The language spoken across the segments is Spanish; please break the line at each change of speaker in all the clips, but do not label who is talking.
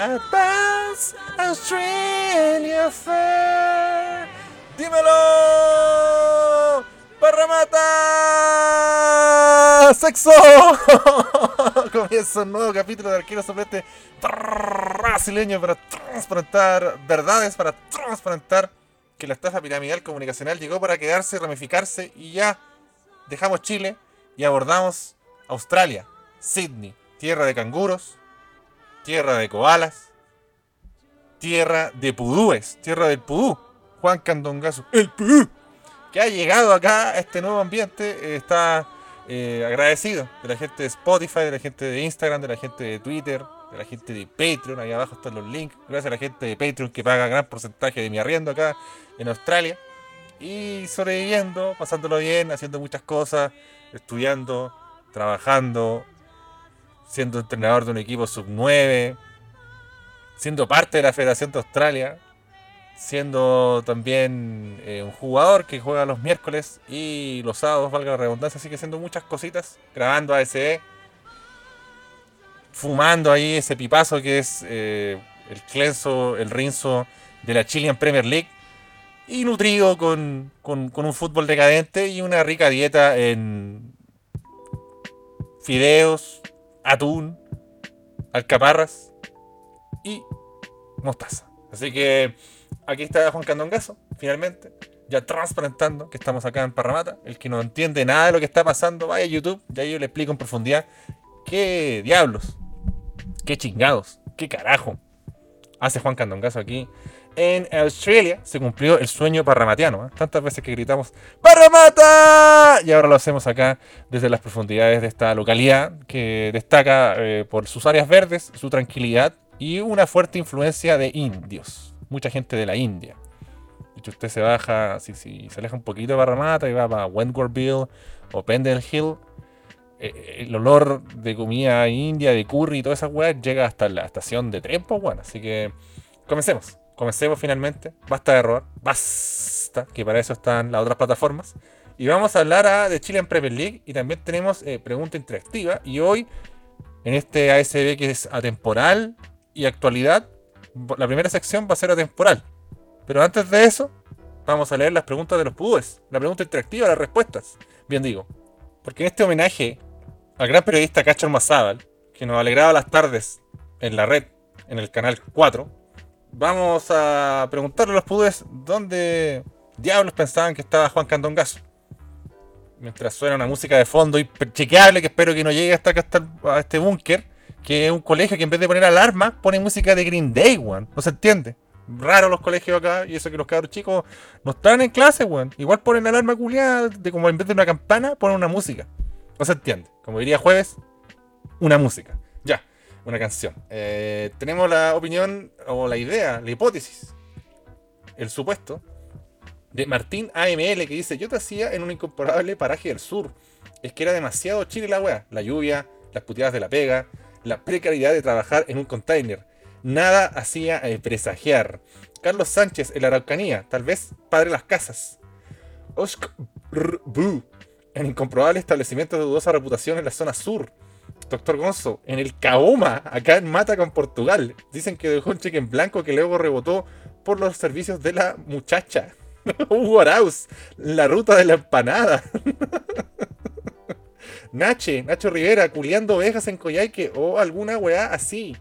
Advance Australia Fair. ¡Dímelo! ¡Parramata! ¡Sexo! Comienza un nuevo capítulo de Arquero Soplete brasileño para transparentar verdades, para transparentar que la estafa piramidal comunicacional llegó para quedarse, ramificarse y ya dejamos Chile y abordamos Australia, Sydney, tierra de canguros, tierra de koalas, tierra de pudúes, tierra del pudú. Juan Candongazo, el pudú, que ha llegado acá a este nuevo ambiente, eh, está eh, agradecido de la gente de Spotify, de la gente de Instagram, de la gente de Twitter, de la gente de Patreon, ahí abajo están los links, gracias a la gente de Patreon que paga gran porcentaje de mi arriendo acá en Australia, y sobreviviendo, pasándolo bien, haciendo muchas cosas, estudiando, trabajando, siendo entrenador de un equipo sub-9, siendo parte de la Federación de Australia, siendo también eh, un jugador que juega los miércoles y los sábados, valga la redundancia, así que haciendo muchas cositas, grabando ASE, fumando ahí ese pipazo que es eh, el clenso, el rinzo de la Chilean Premier League y nutrido con, con un fútbol decadente y una rica dieta en fideos, atún, alcaparras y mostaza. Así que aquí está Juan Candongazo, finalmente, ya transparentando que estamos acá en Parramata. El que no entiende nada de lo que está pasando, vaya a YouTube, ya yo le explico en profundidad qué diablos, qué chingados, qué carajo hace Juan Candongazo aquí. En Australia se cumplió el sueño parramatiano. ¿eh? Tantas veces que gritamos ¡Parramata! Y ahora lo hacemos acá desde las profundidades de esta localidad que destaca eh, por sus áreas verdes, su tranquilidad y una fuerte influencia de indios. Mucha gente de la India. De hecho, usted se baja, si, se aleja un poquito de Parramata y va para Wentworthville o Pendle Hill, eh, el olor de comida india, de curry y todas esas weas llega hasta la estación de tren, pues bueno. Así que comencemos. Comencemos finalmente. Basta de robar. Basta. Que para eso están las otras plataformas. Y vamos a hablar de Chile en Premier League. Y también tenemos eh, pregunta interactiva. Y hoy, en este ASB que es atemporal y actualidad, la primera sección va a ser atemporal. Pero antes de eso, vamos a leer las preguntas de los pudúes. La pregunta interactiva, las respuestas. Bien digo. Porque en este homenaje al gran periodista Cacho Mazábal, que nos alegraba las tardes en la red, en el canal 4, vamos a preguntarle a los pudúes dónde diablos pensaban que estaba Juan Candongazo. Mientras suena una música de fondo chequeable que espero que no llegue hasta acá hasta a este búnker, que es un colegio que en vez de poner alarma pone música de Green Day, weón. No se entiende. Raro los colegios acá, y eso que los cabros chicos no están en clase, weón. Igual ponen alarma culiada, de como en vez de una campana, ponen una música. No se entiende. Como diría jueves, una música. Una canción. Eh, tenemos la opinión o la idea, la hipótesis, el supuesto de Martín AML que dice: Yo te hacía en un incomparable paraje del sur. Es que era demasiado chile la wea. La lluvia, las puteadas de la pega, la precariedad de trabajar en un container. Nada hacía presagiar. Carlos Sánchez en la Araucanía, tal vez padre de las casas. Osk en incomprobable establecimiento de dudosa reputación en la zona sur. Doctor Gonzo, en el Kaoma, acá en Mata con Portugal. Dicen que dejó un cheque en blanco que luego rebotó por los servicios de la muchacha. Hugo Arauz, la ruta de la empanada. Nache, Nacho Rivera, culiando ovejas en Coyhaique o alguna weá así.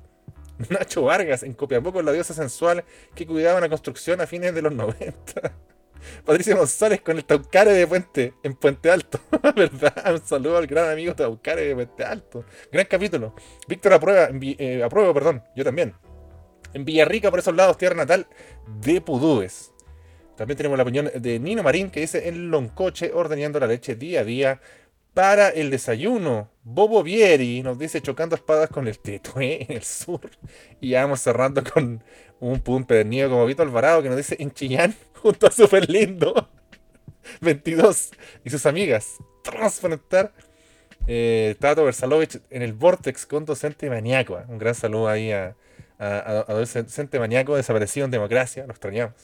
Nacho Vargas, en Copiapó con la diosa sensual que cuidaba una construcción a fines de los 90. Patricia González con el Taucare de Puente, en Puente Alto. ¿Verdad? Un saludo al gran amigo Taucare de Puente Alto. Gran capítulo. Víctor aprueba, eh, aprueba, perdón, yo también. En Villarrica, por esos lados, tierra natal de Pudúes. También tenemos la opinión de Nino Marín que dice en Loncoche ordeñando la leche día a día para el desayuno. Bobo Vieri nos dice chocando espadas con el Tetué en el sur. Y ya vamos cerrando con un pum como Vito Alvarado que nos dice en Chillán junto a Super Lindo 22 y sus amigas. Transparentar. Eh, Tato Versalovich en el Vortex con docente maníaco. Un gran saludo ahí a, docente maníaco desaparecido en democracia. Lo extrañamos.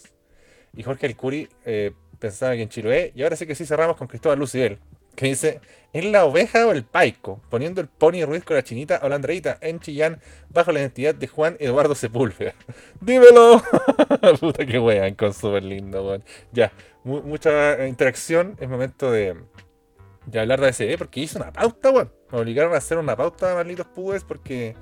Y Jorge Alcuri eh, pensaba que en Chiloé. Y ahora sí que sí cerramos con Cristóbal Lucibel. Que dice, ¿es la oveja o el paico? Poniendo el Pony Ruiz con la chinita o la Andreita en Chillán bajo la identidad de Juan Eduardo Sepúlveda. ¡Dímelo! Puta que weón, con súper lindo, weón. Ya, mucha interacción. Es momento de, de hablar de ese, porque hice una pauta, weón. Me obligaron a hacer una pauta, malditos pubes, porque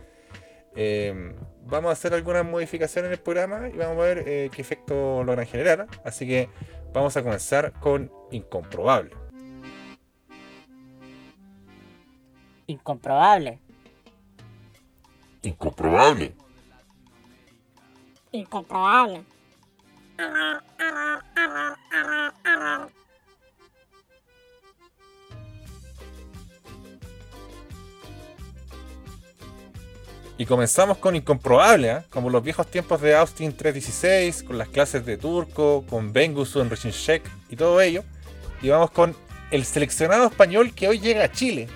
em, vamos a hacer algunas modificaciones en el programa y vamos a ver eh, qué efecto logran generar. Así que vamos a comenzar con Incomprobable.
Incomprobable.
Incomprobable.
Incomprobable.
Y comenzamos con Incomprobable, ¿eh? como los viejos tiempos de Austin 316, con las clases de turco, con Bengusu en Shek y todo ello. Y vamos con el seleccionado español que hoy llega a Chile,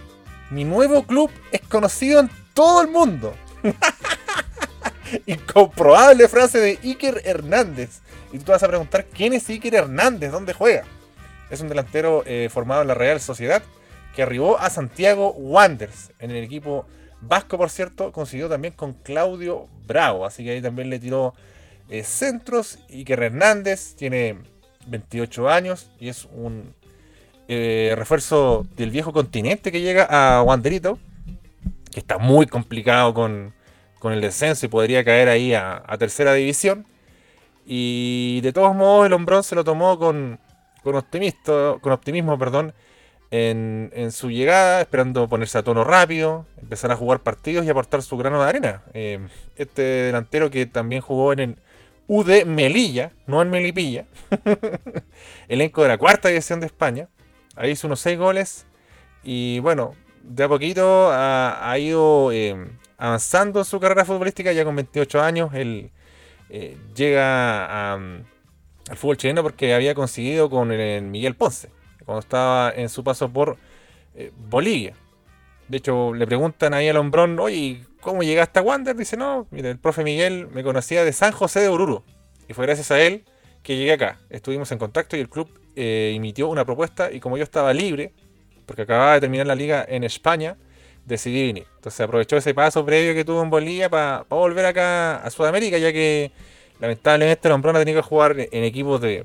mi nuevo club es conocido en todo el mundo. Incomprobable frase de Iker Hernández. Y tú te vas a preguntar, ¿quién es Iker Hernández? ¿Dónde juega? Es un delantero eh, formado en la Real Sociedad que arribó a Santiago Wanderers. En el equipo vasco, por cierto, consiguió también con Claudio Bravo. Así que ahí también le tiró eh, centros. Iker Hernández tiene 28 años y es un eh, refuerzo del viejo continente que llega a Wanderito, que está muy complicado con, el descenso y podría caer ahí a, tercera división. Y de todos modos el hombrón se lo tomó con, con, con optimismo perdón, en, su llegada, esperando ponerse a tono rápido, empezar a jugar partidos y aportar su grano de arena. Eh, este delantero que también jugó en el UD Melilla, no en Melipilla, elenco de la cuarta división de España, Ahí hizo unos 6 goles. Y bueno, de a poquito ha, ido eh, avanzando en su carrera futbolística. Ya con 28 años, él eh, llega al fútbol chileno porque había conseguido con el Miguel Ponce, cuando estaba en su paso por eh, Bolivia. De hecho, le preguntan ahí al hombrón, oye, ¿cómo llegaste a Wander? Dice, no, mire, el profe Miguel me conocía de San José de Oruro. Y fue gracias a él que llegué acá. Estuvimos en contacto y el club eh, emitió una propuesta y como yo estaba libre, porque acababa de terminar la liga en España, decidí venir. Entonces aprovechó ese paso previo que tuvo en Bolivia para volver acá a Sudamérica, ya que lamentablemente Lombrón ha tenido que jugar en equipos de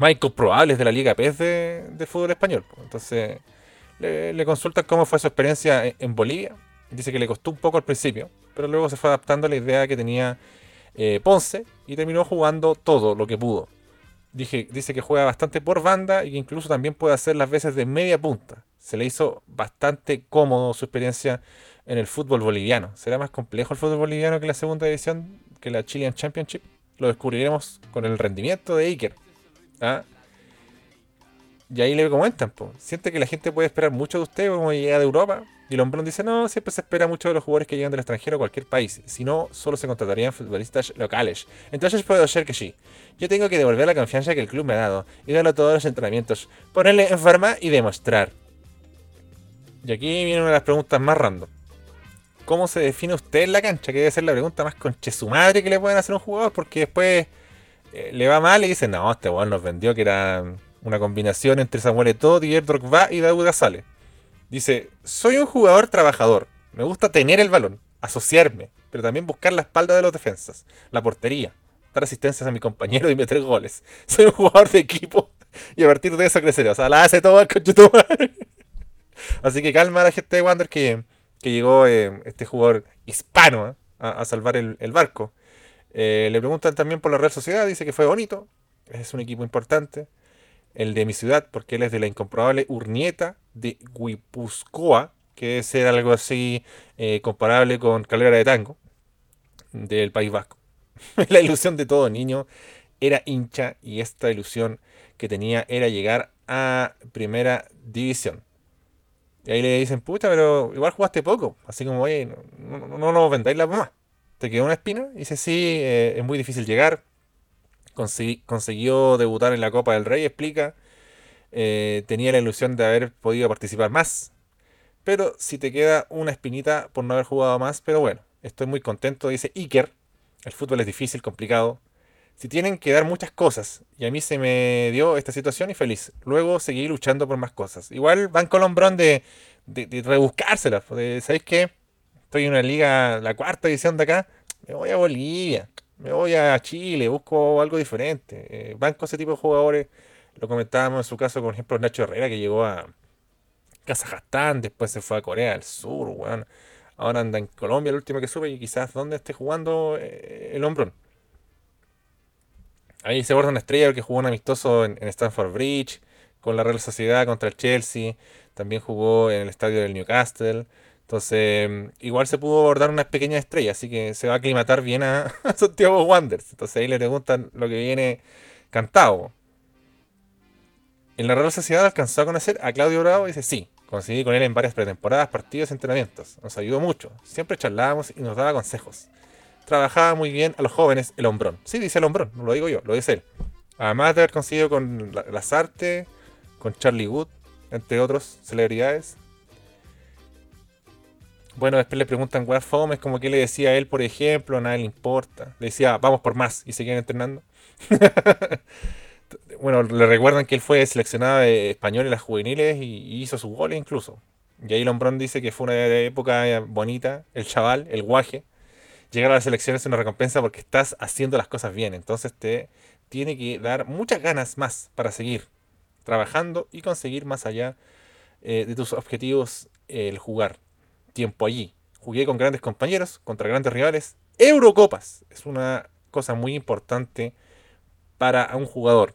más incomprobables de la Liga PES de, fútbol español. Entonces le, le, consultan cómo fue su experiencia en, Bolivia. Dice que le costó un poco al principio, pero luego se fue adaptando a la idea que tenía eh, Ponce y terminó jugando todo lo que pudo dice que juega bastante por banda y que incluso también puede hacer las veces de media punta. Se le hizo bastante cómodo su experiencia en el fútbol boliviano. ¿Será más complejo el fútbol boliviano que la segunda división, que la Chilean Championship? Lo descubriremos con el rendimiento de Iker. ¿ah? Y ahí le comentan, siente que la gente puede esperar mucho de usted como llega de Europa. Y Lombrón dice, no, siempre se espera mucho de los jugadores que llegan del extranjero a cualquier país. Si no, solo se contratarían futbolistas locales. Entonces puedo ser que sí. Yo tengo que devolver la confianza que el club me ha dado y darlo todos los entrenamientos. Ponerle en forma y demostrar. Y aquí viene una de las preguntas más random. ¿Cómo se define usted en la cancha? Que debe ser la pregunta más conche su madre que le pueden hacer a un jugador, porque después eh, le va mal y dice, no, este weón nos vendió que era una combinación entre Samuel Eto'o, Didier Drogba y Daud Sale. Dice, soy un jugador trabajador. Me gusta tener el balón, asociarme, pero también buscar la espalda de los defensas, la portería, dar asistencias a mi compañero y meter goles. Soy un jugador de equipo y a partir de eso creceré. O sea, la hace todo el Así que calma a la gente de Wander que, llegó eh, este jugador hispano eh, a, salvar el, barco. Eh, le preguntan también por la Real Sociedad, dice que fue bonito, es un equipo importante el de mi ciudad, porque él es de la incomprobable Urnieta de Guipuzcoa, que debe ser algo así eh, comparable con Calera de Tango, del País Vasco. la ilusión de todo niño era hincha y esta ilusión que tenía era llegar a primera división. Y ahí le dicen, pucha, pero igual jugaste poco. Así como, oye, no, no, no nos vendáis la mamá. ¿Te quedó una espina? Y dice, sí, eh, es muy difícil llegar consiguió debutar en la Copa del Rey, explica. Eh, tenía la ilusión de haber podido participar más. Pero si te queda una espinita por no haber jugado más, pero bueno, estoy muy contento, dice Iker. El fútbol es difícil, complicado. si tienen que dar muchas cosas, y a mí se me dio esta situación y feliz, luego seguí luchando por más cosas. Igual van Colombrón de, de, de rebuscárselas, ¿sabéis qué? Estoy en una liga, la cuarta edición de acá, me voy a Bolivia, me voy a Chile, busco algo diferente. Eh, van con ese tipo de jugadores, lo comentábamos en su caso, por ejemplo, Nacho Herrera, que llegó a Kazajstán, después se fue a Corea del Sur, weón. Ahora anda en Colombia, el último que sube, y quizás donde esté jugando eh, el hombrón. Ahí se borda una estrella que jugó un amistoso en, Stanford Bridge, con la Real Sociedad contra el Chelsea. También jugó en el estadio del Newcastle. Entonces, igual se pudo abordar una pequeña estrella, así que se va a aclimatar bien a, Santiago Wanderers. Entonces ahí le preguntan lo que viene cantado. En la Real Sociedad alcanzó a conocer a Claudio Bravo y dice, sí, coincidí con él en varias pretemporadas, partidos y entrenamientos. Nos ayudó mucho. Siempre charlábamos y nos daba consejos trabajaba muy bien a los jóvenes el hombrón. Sí, dice el hombrón, no lo digo yo, lo dice él. Además de haber conseguido con las artes, con Charlie Wood, entre otros celebridades. Bueno, después le preguntan, weá, fome, es como que le decía a él, por ejemplo, a nadie le importa. Le decía, vamos por más, y seguían entrenando. bueno, le recuerdan que él fue seleccionado de español en las juveniles y, hizo sus goles incluso. Y ahí Lombrón dice que fue una época bonita, el chaval, el guaje llegar a las elecciones es una recompensa porque estás haciendo las cosas bien. Entonces te tiene que dar muchas ganas más para seguir trabajando y conseguir más allá eh, de tus objetivos el jugar tiempo allí. Jugué con grandes compañeros, contra grandes rivales. Eurocopas es una cosa muy importante para un jugador.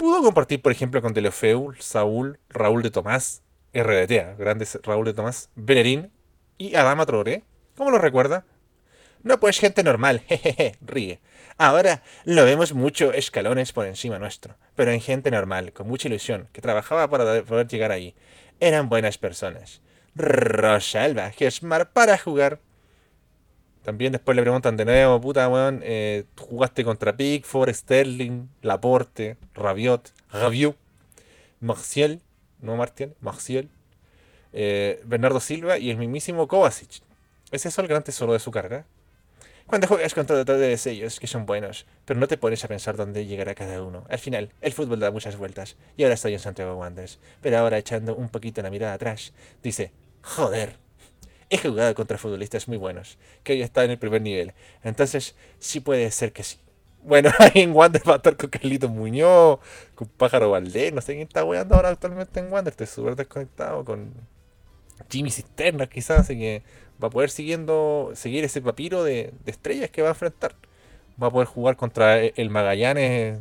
Pudo compartir, por ejemplo, con Delofeu, Saúl, Raúl de Tomás, RDT, grandes Raúl de Tomás, Bellerín y Adama Traoré ¿Cómo lo recuerda? No, pues gente normal, jejeje, ríe. Ahora lo vemos mucho escalones por encima nuestro, pero en gente normal, con mucha ilusión, que trabajaba para poder llegar ahí. Eran buenas personas. Rosalba, Gesmar para jugar. También después le preguntan de nuevo, puta weón, eh, jugaste contra Pickford, Sterling, Laporte, Rabiot, Rabiot, Marcial, no Martial, Marcial, eh, Bernardo Silva y el mismísimo Kovacic. ¿Es eso el gran tesoro de su carga? Cuando juegas contra todos ellos, que son buenos, pero no te pones a pensar dónde llegará cada uno. Al final, el fútbol da muchas vueltas, y ahora estoy en Santiago Wanderers, pero ahora echando un poquito la mirada atrás, dice, joder, he jugado contra futbolistas muy buenos, que hoy están en el primer nivel, entonces sí puede ser que sí. Bueno, ahí en Wander va a estar con Carlito Muñoz, con Pájaro Valdés, no sé quién está jugando ahora actualmente en Wander, estoy súper desconectado con Jimmy Cisterna quizás, así que va a poder siguiendo, seguir ese papiro de, estrellas que va a enfrentar. Va a poder jugar contra el Magallanes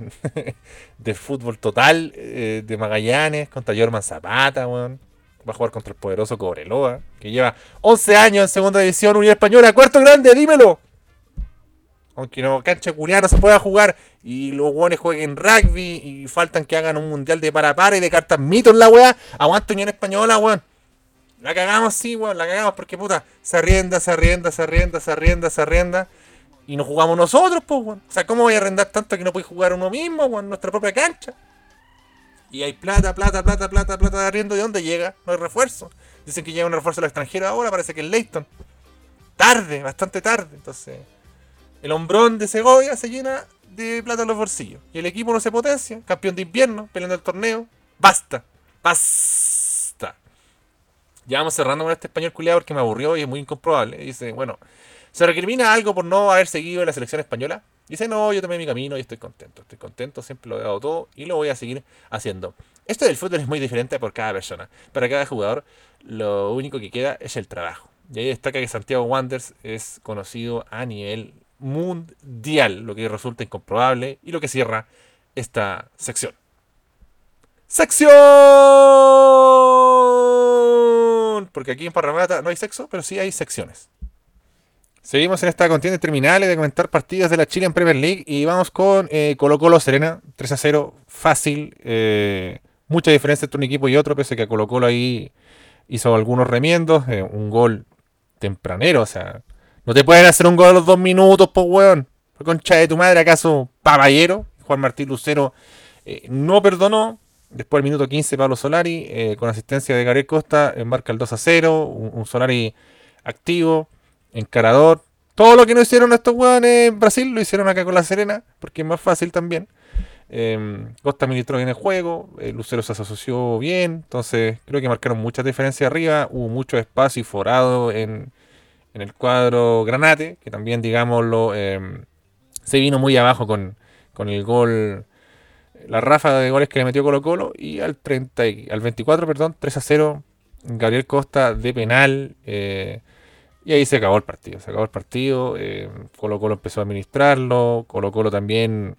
de fútbol total eh, de Magallanes, contra Jorman Zapata, Va a jugar contra el poderoso Cobreloa, que lleva 11 años en segunda división, Unión Española, cuarto grande, dímelo. Aunque no cancha culiada no se pueda jugar y los hueones jueguen rugby y faltan que hagan un mundial de para para y de cartas mitos la weá, aguanta Unión Española, weón. La cagamos, sí, weón, la cagamos porque puta, se arrienda, se arrienda, se arrienda, se arrienda, se arrienda. Y no jugamos nosotros, pues, weón. O sea, ¿cómo voy a arrendar tanto que no puede jugar uno mismo, weón, en nuestra propia cancha? Y hay plata, plata, plata, plata, plata arriendo. ¿De dónde llega? No hay refuerzo. Dicen que llega un refuerzo al extranjero ahora, parece que es Leighton. Tarde, bastante tarde. Entonces, el hombrón de Segovia se llena de plata en los bolsillos. Y el equipo no se potencia. Campeón de invierno, peleando el torneo. Basta. Basta ya vamos cerrando con este español culiado porque me aburrió y es muy incomprobable. Dice, bueno, ¿se recrimina algo por no haber seguido la selección española? Dice, no, yo tomé mi camino y estoy contento. Estoy contento, siempre lo he dado todo y lo voy a seguir haciendo. Esto del fútbol es muy diferente por cada persona. Para cada jugador, lo único que queda es el trabajo. Y ahí destaca que Santiago Wanderers es conocido a nivel mundial, lo que resulta incomprobable y lo que cierra esta sección. ¡Sección! porque aquí en Parramata no hay sexo, pero sí hay secciones. Seguimos en esta contienda terminal de comentar partidos de la Chile en Premier League y vamos con eh, Colo Colo Serena, 3 a 0, fácil, eh, mucha diferencia entre un equipo y otro, pese que Colo Colo ahí hizo algunos remiendos, eh, un gol tempranero, o sea, no te pueden hacer un gol a los dos minutos, pues weón. Concha de tu madre, ¿acaso Paballero? Juan Martín Lucero no perdonó, Después, el minuto 15, Pablo Solari, con asistencia de Gabriel Costa, embarca el 2 a 0. Un, Solari activo, encarador, todo lo que no hicieron estos hueones en Brasil lo hicieron acá con la Serena, porque es más fácil también. Em, Costa ministró bien el juego, Lucero se asoció bien, entonces creo que marcaron muchas diferencias arriba, hubo mucho espacio y forado en, en el cuadro Granate, que también, digámoslo, em, se vino muy abajo con, con, el gol, la ráfaga de goles que le metió Colo Colo, y al, 30, al 24, perdón, 3 a 0, Gabriel Costa de penal, eh, y ahí se acabó el partido, se acabó el partido, eh, Colo Colo empezó a administrarlo, Colo Colo también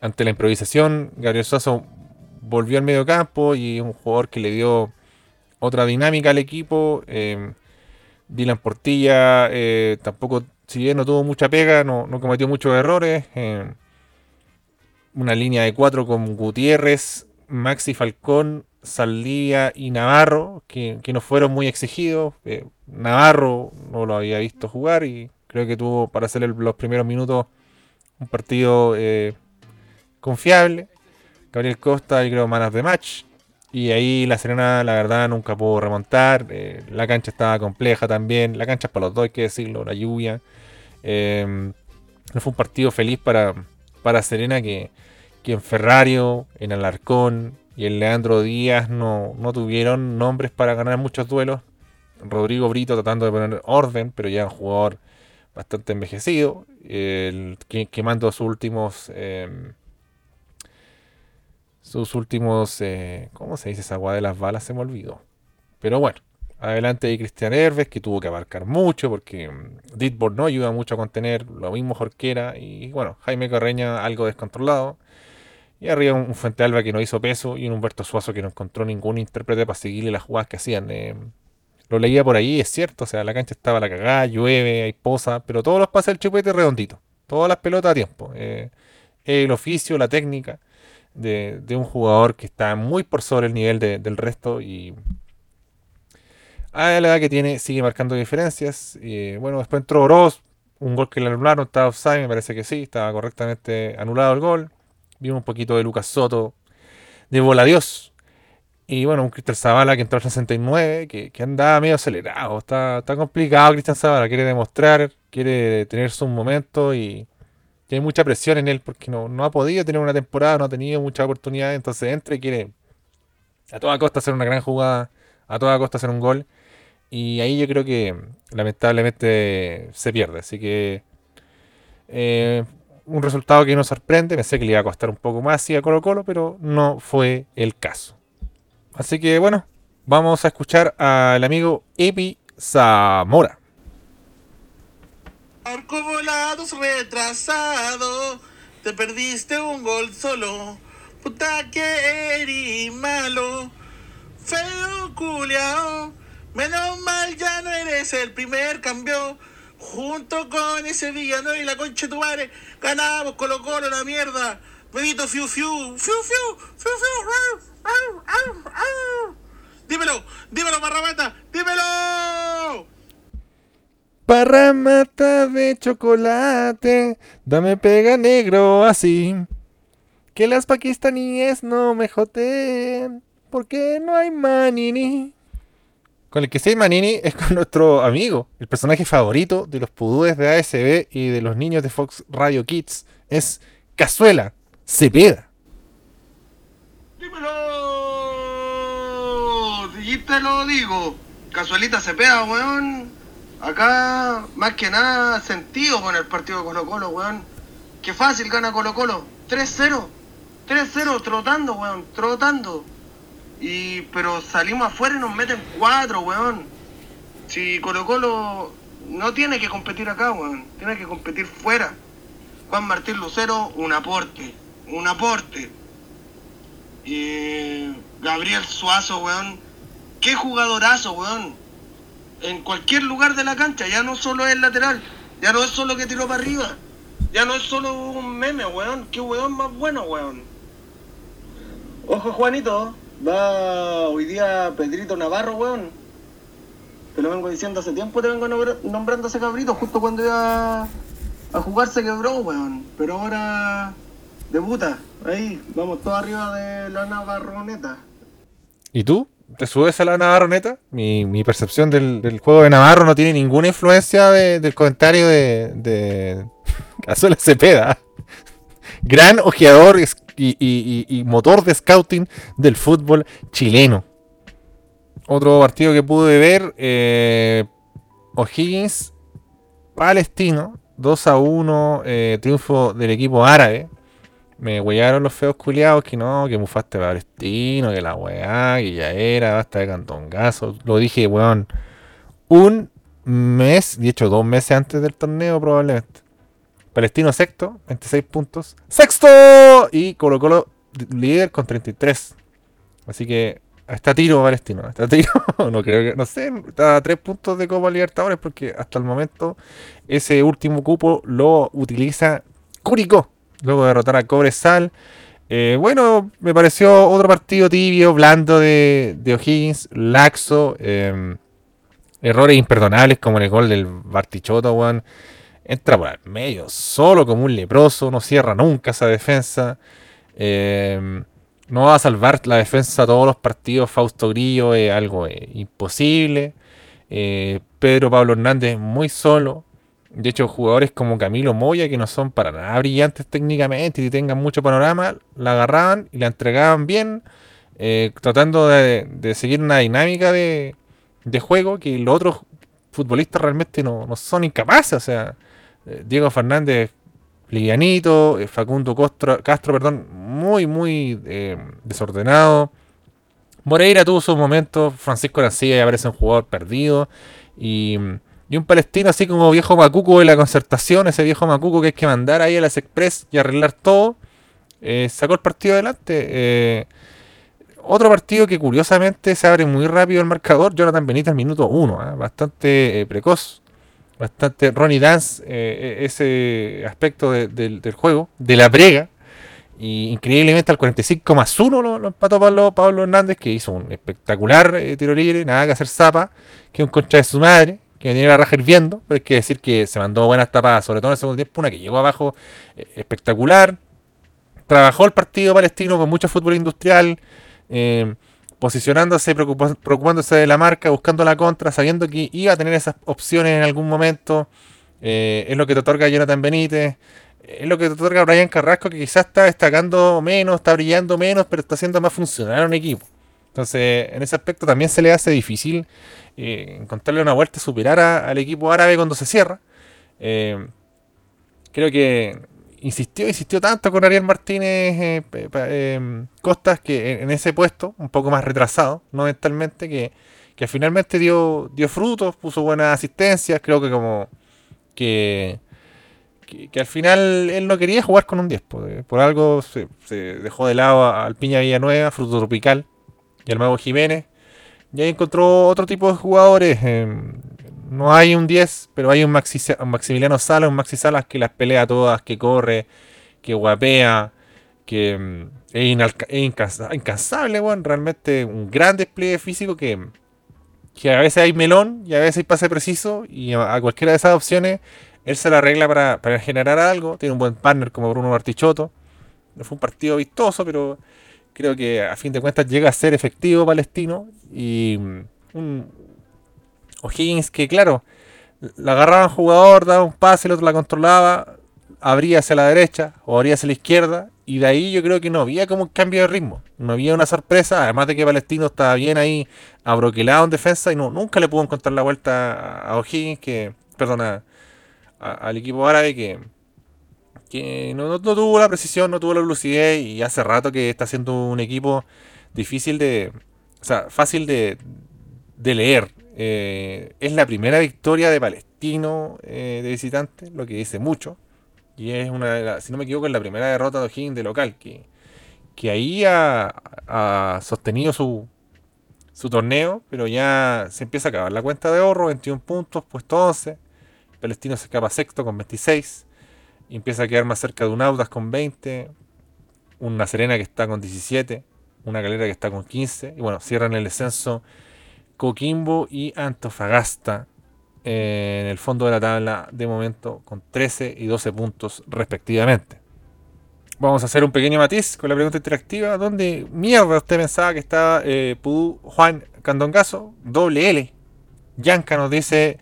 ante la improvisación, Gabriel Sosa volvió al medio campo y un jugador que le dio otra dinámica al equipo. Eh, Dylan Portilla eh, tampoco, si bien no tuvo mucha pega, no, cometió muchos errores. Eh, una línea de cuatro con Gutiérrez, Maxi Falcón, Saldivia y Navarro, que, no fueron muy exigidos. Navarro no lo había visto jugar y creo que tuvo para hacer los primeros minutos un partido confiable. Gabriel Costa, y creo, manas de match. Y ahí la Serena, la verdad, nunca pudo remontar. Eh, la cancha estaba compleja también. La cancha es para los dos, hay que decirlo, la lluvia. Eh, no fue un partido feliz para, para Serena que, que en Ferrario, en Alarcón y en Leandro Díaz no, no tuvieron nombres para ganar muchos duelos. Rodrigo Brito tratando de poner orden, pero ya un jugador bastante envejecido, el, quemando sus últimos eh, sus últimos, eh, ¿cómo se dice esa agua de las balas? Se me olvidó. Pero bueno, adelante hay Cristian Herves, que tuvo que abarcar mucho, porque mm, Ditborg no ayuda mucho a contener, lo mismo Jorquera, y bueno, Jaime Carreña algo descontrolado. Y arriba un Fuente Alba que no hizo peso, y un Humberto Suazo que no encontró ningún intérprete para seguirle las jugadas que hacían. Eh, lo leía por ahí, es cierto, o sea, la cancha estaba la cagada, llueve, hay posa, pero todos los pases del chupete redondito, todas las pelotas a tiempo. Eh, el oficio, la técnica de, un jugador que está muy por sobre el nivel del resto y a la edad que tiene sigue marcando diferencias. Bueno, después entró Oroz, un gol que le anularon, estaba offside, me parece que sí, estaba correctamente anulado el gol. Vimos un poquito de Lucas Soto, de Bola Dios. Y bueno, un Cristian Zavala que entró al 69, que, que andaba medio acelerado. Está, está complicado Cristian Zavala, quiere demostrar, quiere tener su momento y hay mucha presión en él porque no, no ha podido tener una temporada, no ha tenido mucha oportunidad, entonces entra y quiere a toda costa hacer una gran jugada, a toda costa hacer un gol. Y ahí yo creo que lamentablemente se pierde. Así que eh, un resultado que nos sorprende. Pensé que le iba a costar un poco más a Colo Colo, pero no fue el caso. Así que bueno, vamos a escuchar al amigo Epi Zamora.
Arco volados retrasado, te perdiste un gol solo. Puta que eres malo, feo culiao. Menos mal ya no eres el primer cambio. Junto con ese villano y la concha de tu madre, ganamos Colo Colo la mierda. Benito fiu fiu, fiu fiu, fiu fiu. Dímelo, dímelo, Barrabata, dímelo.
Parramata de chocolate, dame pega negro así. Que las pakistaníes no me joteen, porque no hay manini. Con el que hay manini es con nuestro amigo, el personaje favorito de los pudúes de ASB y de los niños de Fox Radio Kids. Es Cazuela Cepeda.
Dímelo, y te lo digo. Cazuelita Cepeda, weón Acá, más que nada, sentido con el partido de Colo Colo, weón. Qué fácil gana Colo Colo. 3-0. 3-0, trotando, weón. Trotando. Y, pero salimos afuera y nos meten 4, weón. Si Colo Colo no tiene que competir acá, weón. Tiene que competir fuera. Juan Martín Lucero, un aporte. Un aporte. Y Gabriel Suazo, weón. Qué jugadorazo, weón en cualquier lugar de la cancha, ya no solo es lateral, ya no es solo que tiró para arriba, ya no es solo un meme, weón, qué weón más bueno, weón. Ojo Juanito, va hoy día Pedrito Navarro, weón. Te lo vengo diciendo hace tiempo, te vengo nombrando ese cabrito, justo cuando iba a jugar se quebró, weón. Pero ahora debuta, ahí, vamos todos arriba de la Navarroneta.
¿Y tú? te subes a la Navarro neta. Mi, mi percepción del, juego de Navarro no tiene ninguna influencia de- del comentario de, de Cazuela Cepeda. Gran ojeador y, y- y- motor de scouting del fútbol chileno. Otro partido que pude ver, eh, O'Higgins Palestino, 2 a 1, eh, triunfo del equipo árabe. Me huellaron los feos culiados que no, que mufaste Palestino, que la weá, que ya era, basta de cantongazo. Lo dije, weón, un mes, de hecho dos meses antes del torneo probablemente. Palestino sexto, 26 puntos. ¡Sexto! Y Colo Colo líder con 33. Así que está tiro Palestino, está tiro. no creo que, no sé, está a 3 puntos de Copa Libertadores porque hasta el momento ese último cupo lo utiliza Curicó. Luego de derrotar a Cobresal. Eh, bueno, me pareció otro partido tibio, blando de, de O'Higgins, laxo. eh, errores imperdonables como el gol del Bartichotto, weón. Entra por el medio, solo como un leproso, no cierra nunca esa defensa. Eh, no va a salvar la defensa todos los partidos. Fausto Grillo es algo eh, imposible. Eh, Pedro Pablo Hernández muy solo. De hecho, jugadores como Camilo Moya, que no son para nada brillantes técnicamente y tengan mucho panorama, la agarraban y la entregaban bien, tratando de, de seguir una dinámica de, de juego que los otros futbolistas realmente no, no son incapaces. O sea, Diego Fernández, livianito, eh, Facundo Castro, Castro, perdón, muy, muy eh, desordenado. Moreira tuvo sus momentos, Francisco Arancilla ya parece un jugador perdido. Y, y un palestino así como viejo macuco de la concertación, ese viejo macuco que hay que mandar ahí a las Express y arreglar todo, eh, sacó el partido adelante. eh, otro partido que curiosamente se abre muy rápido el marcador, Jonathan Benítez minuto 1, bastante eh, precoz, bastante Ronnie Dance, eh, eh, ese aspecto de- del, juego, de la brega. Y increíblemente al 45 más 1 lo, lo empató Pablo, Pablo Hernández, que hizo un espectacular eh, tiro libre, nada que hacer zapa, que un concha de su madre, que tenía la raja hirviendo, pero hay que decir que se mandó buenas tapadas, sobre todo en el segundo tiempo, una que llegó abajo espectacular. Trabajó el partido palestino con mucho fútbol industrial, eh, posicionándose, preocupándose de la marca, buscando la contra, sabiendo que iba a tener esas opciones en algún momento. Eh, es lo que te otorga Jonathan Benítez. Es lo que te otorga Brian Carrasco, que quizás está destacando menos, está brillando menos, pero está haciendo más funcionar un equipo. Entonces, en ese aspecto también se le hace difícil eh, encontrarle una vuelta, superar a- al equipo árabe cuando se cierra. Eh, creo que insistió, insistió tanto con Ariel Martínez eh, eh, Costas que en, ese puesto, un poco más retrasado, no mentalmente, que, que finalmente dio, dio frutos, puso buenas asistencias, creo que como que, que, al final él no quería jugar con un 10, por, por algo se, dejó de lado al Piña Villanueva, Fruto Tropical, y al Mago Jiménez, y ahí encontró otro tipo de jugadores. eh, no hay un 10, pero hay un, Maxi- un Maximiliano Salas, un Maxi Salas que las pelea todas, que corre, que guapea, que mm, es, inalca- es incansa- incansable, weón. Realmente un gran despliegue físico que, que a veces hay melón y a veces hay pase preciso. Y a, cualquiera de esas opciones, él se la arregla para, generar algo. Tiene un buen partner como Bruno Bartichotto. No fue un partido vistoso, pero creo que a fin de cuentas llega a ser efectivo palestino. Y mm, un O'Higgins que, claro, la agarraba un jugador, daba un pase, el otro la controlaba, abría hacia la derecha o abría hacia la izquierda. Y de ahí yo creo que no había como un cambio de ritmo. No había una sorpresa. Además de que Palestino estaba bien ahí, abroquelado en defensa. Y no, nunca le pudo encontrar la vuelta a O'Higgins, que, perdona, al equipo árabe que, que no, no- no tuvo la precisión, no tuvo la lucidez. Y hace rato que está siendo un equipo difícil de. O sea, fácil de, de leer. Eh, es la primera victoria de Palestino eh, de visitante, lo que dice mucho. Y es una de las, si no me equivoco, es la primera derrota de O'Higgins de local, que, que ahí ha, sostenido su, su torneo, pero ya se empieza a acabar la cuenta de ahorro, 21 puntos, puesto 11. Palestino se escapa sexto con 26. Y empieza a quedar más cerca de un Audas con 20. Una Serena que está con 17. Una Calera que está con 15. Y bueno, cierran el descenso Coquimbo y Antofagasta eh, en el fondo de la tabla de momento con 13 y 12 puntos respectivamente. Vamos a hacer un pequeño matiz con la pregunta interactiva. ¿Dónde mierda usted pensaba que estaba eh, Juan Candongazo? Doble L. Yanka nos dice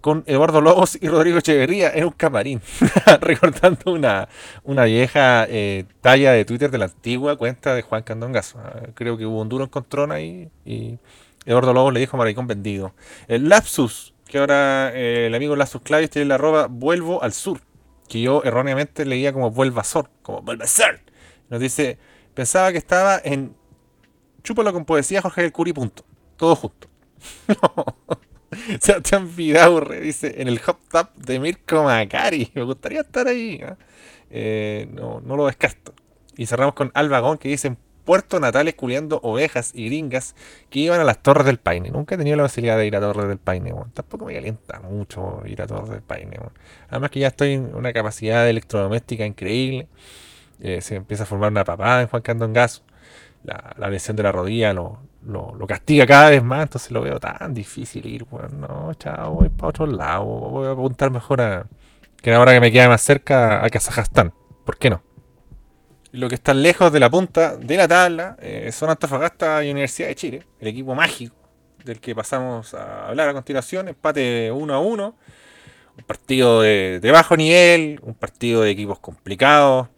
con Eduardo Lobos y Rodrigo Echeverría en un camarín, recordando una, una vieja eh, talla de Twitter de la antigua cuenta de Juan Candongazo. Ah, creo que hubo un duro encontrón ahí y Eduardo Lobos le dijo maricón vendido. El lapsus, que ahora eh, el amigo Lapsus Clavis tiene la arroba vuelvo al sur que yo erróneamente leía como vuelva Sol, como vuelva ser. Nos dice, pensaba que estaba en Chúpalo con poesía Jorge del Curi, punto. Todo junto. Se te olvidado, dice, en el hot tub de Mirko Macari. Me gustaría estar ahí. Eh, no, no lo descarto. Y cerramos con Albagón que dice Puerto Natales culiando ovejas y gringas que iban a las Torres del Paine. Nunca he tenido la facilidad de ir a Torres del Paine, tampoco me calienta mucho ir a Torres del Paine. Además que ya estoy en una capacidad electrodoméstica increíble. Eh, se empieza a formar una papada en Juan Candongazo. La, la lesión de la rodilla lo, lo, castiga cada vez más, entonces lo veo tan difícil ir. Bueno, no, chao, voy para otro lado. Voy a apuntar mejor a que ahora que me queda más cerca a Kazajstán. ¿Por qué no? Lo que está lejos de la punta de la tabla eh, son Antofagasta y Universidad de Chile, el equipo mágico del que pasamos a hablar a continuación. Empate 1 a 1, un partido de, bajo nivel, un partido de equipos complicados,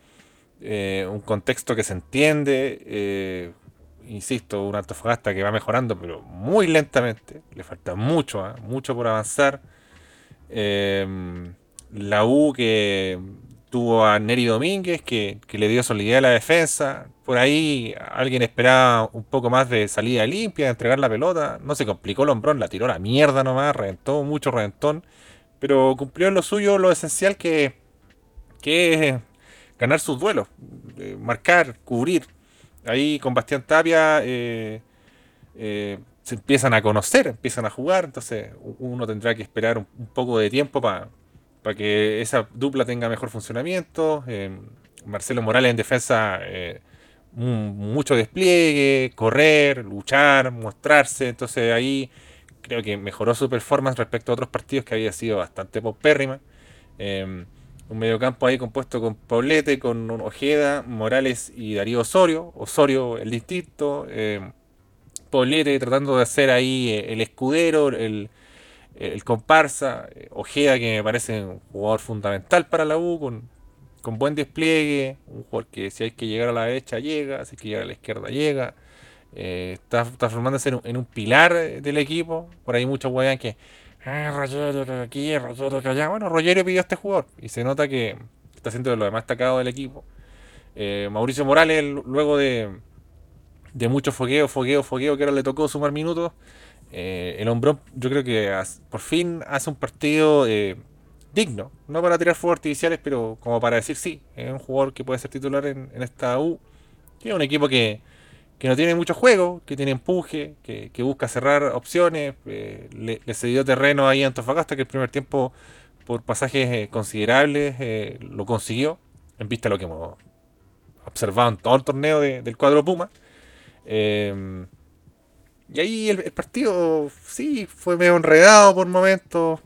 eh, un contexto que se entiende. Eh, insisto, un Antofagasta que va mejorando, pero muy lentamente. Le falta mucho, mucho por avanzar. la U que Tuvo a Neri Domínguez, que, le dio solidez a la defensa. Por ahí alguien esperaba un poco más de salida limpia, de entregar la pelota. No se complicó el hombrón, la tiró a la mierda nomás, reventó mucho reventón. Pero cumplió en lo suyo lo esencial que, que es ganar sus duelos, eh, marcar, cubrir. Ahí con Bastián Tapia eh, eh, se empiezan a conocer, empiezan a jugar. Entonces uno tendrá que esperar un poco de tiempo para para que esa dupla tenga mejor funcionamiento. Eh, Marcelo Morales en defensa, eh, mucho despliegue, correr, luchar, mostrarse. Entonces ahí creo que mejoró su performance respecto a otros partidos que había sido bastante popérrima. Eh, un mediocampo ahí compuesto con Paulete, con Ojeda, Morales y Darío Osorio. Osorio el distinto. Paulete tratando de hacer ahí el escudero, el, el comparsa, eh, Ojeda, que me parece un jugador fundamental para la U, con, buen despliegue, un jugador que si hay que llegar a la derecha llega, si hay que llegar a la izquierda llega. Eh, está, formándose en un, pilar del equipo. Por ahí muchos juegan que, ah, Rogerio aquí, Rogerio allá. Bueno, Rogerio pidió a este jugador y se nota que está siendo de lo más destacado del equipo. Eh, Mauricio Morales, luego de, de mucho fogueo, fogueo, fogueo, que ahora le tocó sumar minutos, eh, el hombrón yo creo que por fin hace un partido eh, digno, no para tirar fuegos artificiales, pero como para decir sí, es un jugador que puede ser titular en, esta U, que es un equipo que, no tiene mucho juego, que tiene empuje, que, busca cerrar opciones, eh, le, le, cedió terreno ahí a Antofagasta, que el primer tiempo por pasajes considerables lo consiguió, en vista de lo que hemos observado en todo el torneo del cuadro Puma. Y ahí el, partido, sí, fue medio enredado por momentos.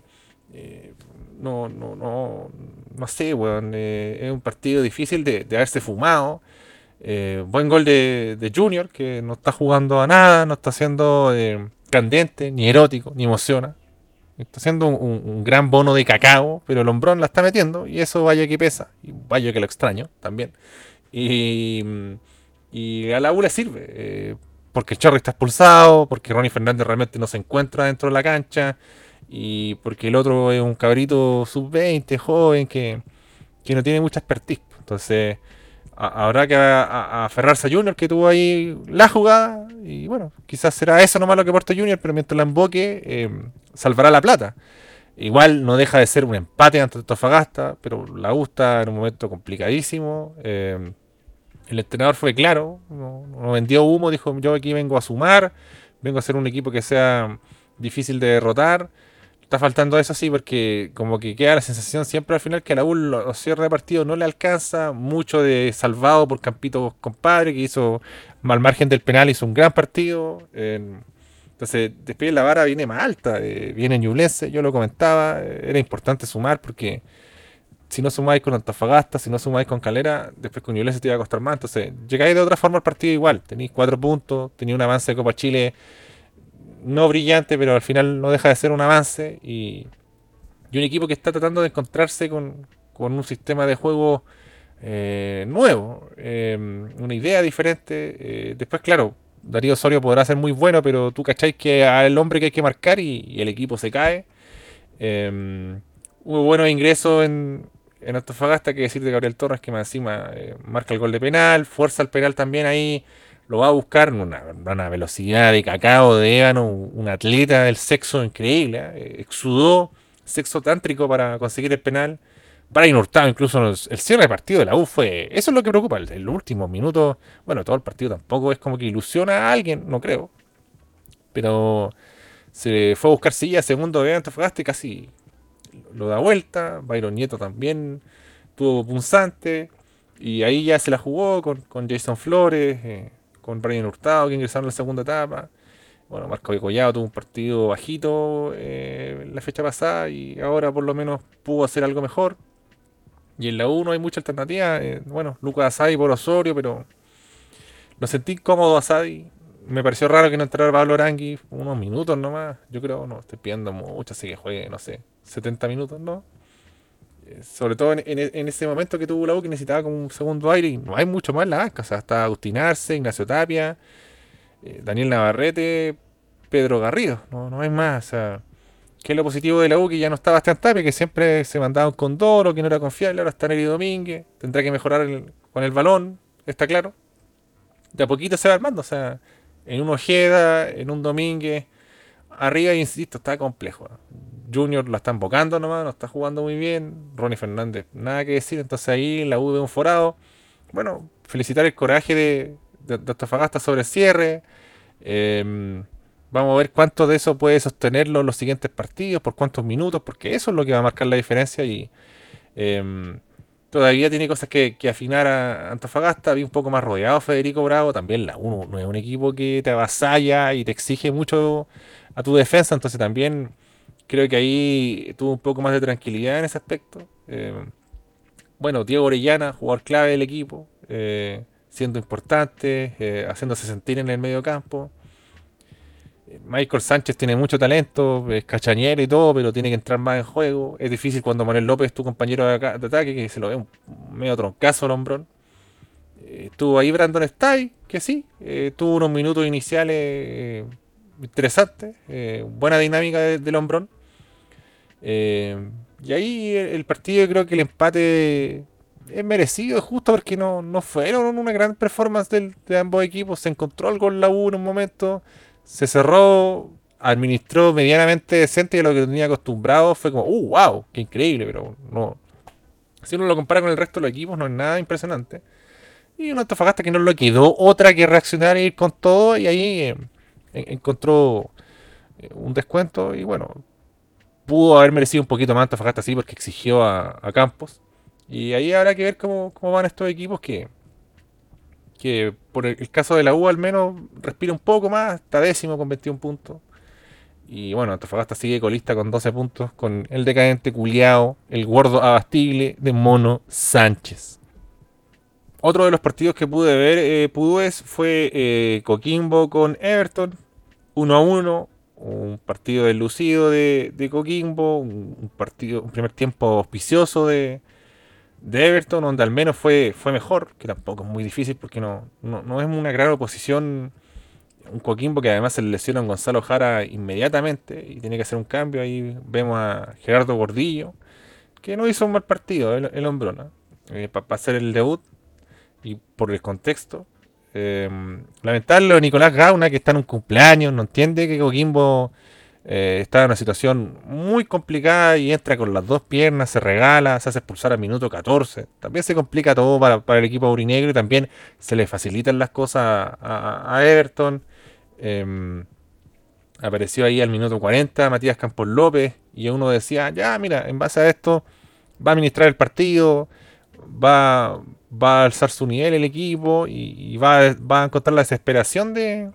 Eh, no, no, no, no sé, weón. Eh, es un partido difícil de, haberse fumado. Eh, buen gol de, Junior, que no está jugando a nada, no está siendo candente, ni erótico, ni emociona. Está haciendo un, gran bono de cacao, pero el hombrón la está metiendo y eso vaya que pesa. Y vaya que lo extraño también. Y, y a la U sirve porque el Chorri está expulsado, porque Ronnie Fernández realmente no se encuentra dentro de la cancha, y porque el otro es un cabrito sub-20, joven, que, no tiene mucha expertise. Entonces, habrá que aferrarse a Junior, que tuvo ahí la jugada, y bueno, quizás será eso nomás lo que aporta Junior, pero mientras la emboque, eh, salvará la plata. Igual no deja de ser un empate ante Tofagasta, pero la gusta en un momento complicadísimo. Eh, el entrenador fue claro, no, vendió humo, dijo yo aquí vengo a sumar, vengo a hacer un equipo que sea difícil de derrotar. Está faltando eso sí, porque como que queda la sensación siempre al final que a la U los cierres de partido no le alcanza, mucho de salvado por Campito compadre, que hizo mal margen del penal, hizo un gran partido. entonces, después la vara viene más alta, eh, viene Ñublense, yo lo comentaba, era importante sumar porque si no sumáis con Antofagasta, si no sumáis con Calera, después con Ñublense te iba a costar más. Entonces, llegáis de otra forma al partido igual. Tenéis cuatro puntos, tenéis un avance de Copa Chile no brillante, pero al final no deja de ser un avance. Y, un equipo que está tratando de encontrarse con, un sistema de juego eh, nuevo, eh, una idea diferente. Eh, después, claro, Darío Osorio podrá ser muy bueno, pero tú cacháis que al hombre que hay que marcar y, el equipo se cae. Hubo buenos ingresos en, en Antofagasta, que decir de Gabriel Torres, que más encima eh, marca el gol de penal, fuerza el penal también ahí, lo va a buscar, una, una velocidad de cacao, de ébano, un, atleta del sexo increíble, ¿eh? exudó sexo tántrico para conseguir el penal. Brian Hurtado, incluso el cierre de partido de la U fue. Eso es lo que preocupa. En los últimos minutos, bueno, todo el partido tampoco es como que ilusiona a alguien, no creo. Pero se fue a buscar silla segundo de Antofagasta y casi lo da vuelta. Byron Nieto también tuvo punzante. Y ahí ya se la jugó con, Jason Flores, eh, con Brian Hurtado que ingresaron en la segunda etapa. Bueno, Marco Collado tuvo un partido bajito eh, la fecha pasada y ahora por lo menos pudo hacer algo mejor. Y en la 1 hay mucha alternativa. Eh, bueno, Lucas Asadi por Osorio, pero lo sentí cómodo Asadi. Me pareció raro que no entrara Pablo Orangui unos minutos nomás. Yo creo, no, estoy pidiendo mucho, así que juegue, no sé, 70 minutos, ¿no? Eh, sobre todo en, ese momento que tuvo la U que necesitaba como un segundo aire y no hay mucho más en la banca. O sea, está Agustín Arce, Ignacio Tapia, eh, Daniel Navarrete, Pedro Garrido. No, no hay más. O sea, que es lo positivo de la U que ya no está Bastián Tapia, que siempre se mandaba un condoro, que no era confiable. Ahora está Neri Domínguez. Tendrá que mejorar con el balón, está claro. De a poquito se va armando. O sea, en un Ojeda, en un Domínguez. Arriba, insisto, está complejo. Junior la está embocando nomás, no está jugando muy bien. Ronnie Fernández, nada que decir. Entonces ahí la U de un forado. Bueno, felicitar el coraje de, de, Antofagasta sobre el cierre. Em, vamos a ver cuánto de eso puede sostenerlo en los siguientes partidos, por cuántos minutos, porque eso es lo que va a marcar la diferencia. Y em, todavía tiene cosas que, afinar a Antofagasta. Vi un poco más rodeado Federico Bravo. También la U no es un equipo que te avasalla y te exige mucho a tu defensa. Entonces también creo que ahí tuvo un poco más de tranquilidad en ese aspecto. Eh, bueno, Diego Orellana, jugador clave del equipo, eh, siendo importante, eh, haciéndose sentir en el medio campo. Michael Sánchez tiene mucho talento, es cachañero y todo, pero tiene que entrar más en juego. Es difícil cuando Manuel López tu compañero de, ataque, que se lo ve un medio troncazo el hombrón. estuvo ahí Brandon Stay, que sí, tuvo unos minutos iniciales interesantes, buena dinámica del hombrón. Eh, y ahí el, partido, creo que el empate es merecido, es justo porque no, no fueron una gran performance de ambos equipos. Se encontró el gol la U en un momento, se cerró, administró medianamente decente y lo que tenía acostumbrado fue como, ¡uh, wow! ¡Qué increíble! Pero no. Si uno lo compara con el resto de los equipos, no es nada impresionante. Y un Antofagasta que no le quedó otra que reaccionar e ir con todo, y ahí eh, encontró eh, un descuento. Y bueno, pudo haber merecido un poquito más Antofagasta, sí, porque exigió a, Campos. Y ahí habrá que ver cómo, van estos equipos que, que por el, caso de la U al menos respira un poco más, está décimo con 21 puntos. Y bueno, Antofagasta sigue colista con 12 puntos, con el decadente culiao, el gordo abastible de Mono Sánchez. Otro de los partidos que pude ver, eh, fue eh, Coquimbo con Everton, 1 a 1 un partido deslucido de, de Coquimbo, un, partido, un primer tiempo auspicioso de, de, Everton, donde al menos fue, fue mejor, que tampoco es muy difícil porque no, no, es una gran oposición. Un Coquimbo que además se lesiona a Gonzalo Jara inmediatamente y tiene que hacer un cambio. Ahí vemos a Gerardo Gordillo, que no hizo un mal partido, el, el hombrona, eh, para hacer el debut y por el contexto. Eh, lamentable Nicolás Gauna, que está en un cumpleaños, no entiende que Coquimbo eh, está en una situación muy complicada y entra con las dos piernas, se regala, se hace expulsar al minuto 14. También se complica todo para, el equipo aurinegro y también se le facilitan las cosas a, Everton. Em, apareció ahí al minuto 40 Matías Campos López y uno decía, ya mira, en base a esto va a administrar el partido, va, va a alzar su nivel el equipo y, va, a encontrar la desesperación de,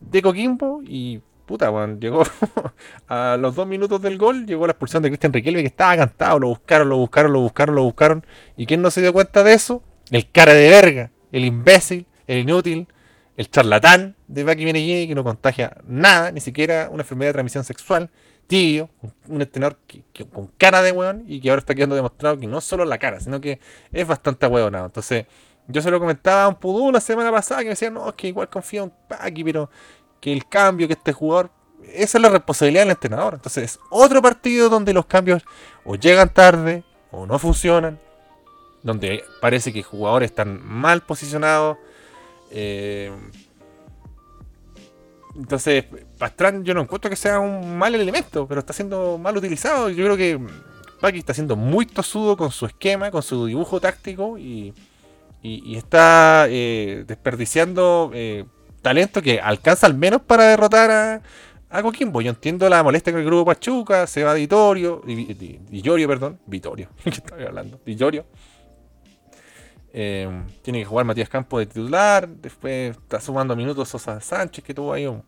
de Coquimbo y puta, weón, llegó a los dos minutos del gol, llegó la expulsión de Cristian Riquelme que estaba cantado, lo buscaron, lo buscaron, lo buscaron, lo buscaron. ¿Y quién no se dio cuenta de eso? El cara de verga, el imbécil, el inútil, el charlatán de Baki Menegini que no contagia nada, ni siquiera una enfermedad de transmisión sexual, tibio, un entrenador con cara de weón y que ahora está quedando demostrado que no solo la cara, sino que es bastante hueonado. Entonces, yo se lo comentaba a un pudú la semana pasada que me decía, no, es que igual confío en Paki, pero que el cambio, que este jugador, esa es la responsabilidad del entrenador. Entonces, es otro partido donde los cambios o llegan tarde o no funcionan, donde parece que jugadores están mal posicionados. Eh, entonces, Pastrán yo no encuentro que sea un mal elemento, pero está siendo mal utilizado. Yo creo que Paki está siendo muy tosudo con su esquema, con su dibujo táctico y, está eh, desperdiciando eh, talento que alcanza al menos para derrotar a, a Coquimbo. Yo entiendo la molestia con el grupo Pachuca, se va Ditorio, Dillorio, perdón, Vitorio, ¿qué estoy hablando? Dillorio. Eh, tiene que jugar Matías Campos de titular. Después está sumando minutos Sosa Sánchez, que tuvo ahí un,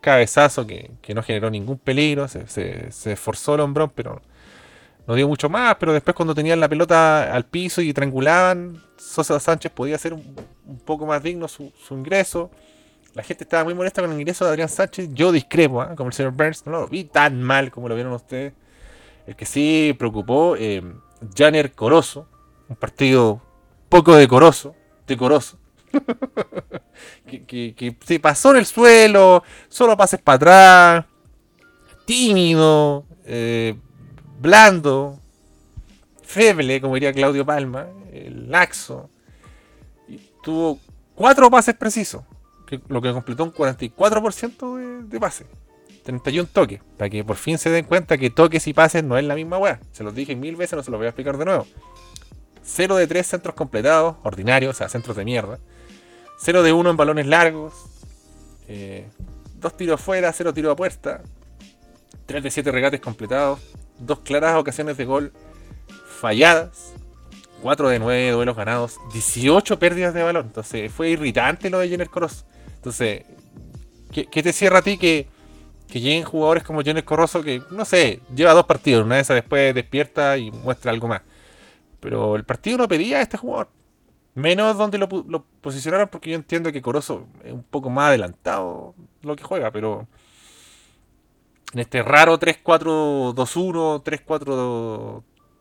cabezazo que, no generó ningún peligro. Se, esforzó el hombrón, pero no dio mucho más. Pero después, cuando tenían la pelota al piso y triangulaban, Sosa Sánchez podía hacer un, poco más digno su, ingreso. La gente estaba muy molesta con el ingreso de Adrián Sánchez. Yo discrepo, ¿ah? como el señor Burns. No lo vi tan mal como lo vieron ustedes. El que sí preocupó, eh, Janer Corozo. Un partido poco decoroso, decoroso. que, se pasó en el suelo, solo pases para atrás, tímido, eh, blando, feble, como diría Claudio Palma, laxo. Tuvo cuatro pases precisos, lo que completó un 44% de, de pases. 31 toques, para que por fin se den cuenta que toques y pases no es la misma weá. Se los dije mil veces, no se los voy a explicar de nuevo. 0 de 3 centros completados, ordinarios, o sea, centros de mierda. 0 de 1 en balones largos. 2 eh, tiros fuera, 0 tiros a puerta. 3 de 7 regates completados. 2 claras ocasiones de gol falladas. 4 de 9 duelos ganados. 18 pérdidas de balón. Entonces fue irritante lo de Jenner Corozo. Entonces, ¿qué, te cierra a ti que, que lleguen jugadores como Jenner Corroso que, no sé, lleva dos partidos, una de esas después despierta y muestra algo más? Pero el partido no pedía a este jugador. Menos donde lo, posicionaron, porque yo entiendo que Corozo es un poco más adelantado lo que juega, pero en este raro 3-4-2-1,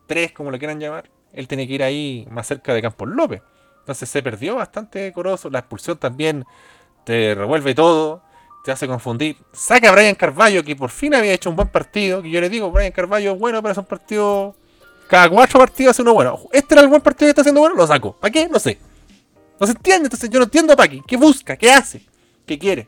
3-4-3, como lo quieran llamar, él tenía que ir ahí más cerca de Campos López. Entonces se perdió bastante Corozo. La expulsión también te revuelve todo, te hace confundir. Saca a Brian Carballo, que por fin había hecho un buen partido. Que yo le digo, Brian Carballo es bueno, pero es un partido cada cuatro partidos hace uno bueno. Este era el buen partido que está haciendo bueno, lo saco. ¿Para qué? No sé. No se entiende, entonces yo no entiendo para qué. ¿Qué busca? ¿Qué hace? ¿Qué quiere?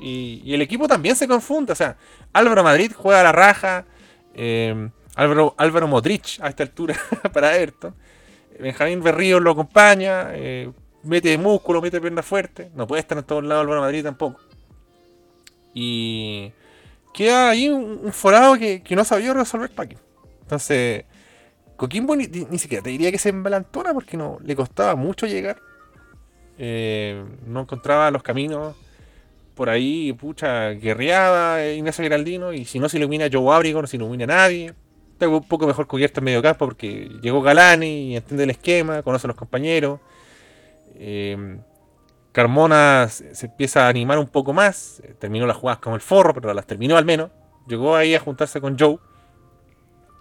Y, el equipo también se confunde. O sea, Álvaro Madrid juega a la raja. Eh, Álvaro, Álvaro Modric a esta altura para Everton. Benjamín Berrío lo acompaña. Eh, mete músculo, mete pierna fuerte. No puede estar en todos lados Álvaro Madrid tampoco. Y queda ahí un, forado que, no sabía resolver Paqui. Entonces, Coquimbo ni, siquiera te diría que se embalantona porque no le costaba mucho llegar. Eh, no encontraba los caminos por ahí, pucha, guerreaba Ignacio Geraldino. Y si no se ilumina Joe Abrigo, no se ilumina nadie. Está un poco mejor cubierto en medio campo porque llegó Galani y entiende el esquema, conoce a los compañeros. Eh, Carmona se, empieza a animar un poco más. Terminó las jugadas como el forro, pero las terminó al menos. Llegó ahí a juntarse con Joe.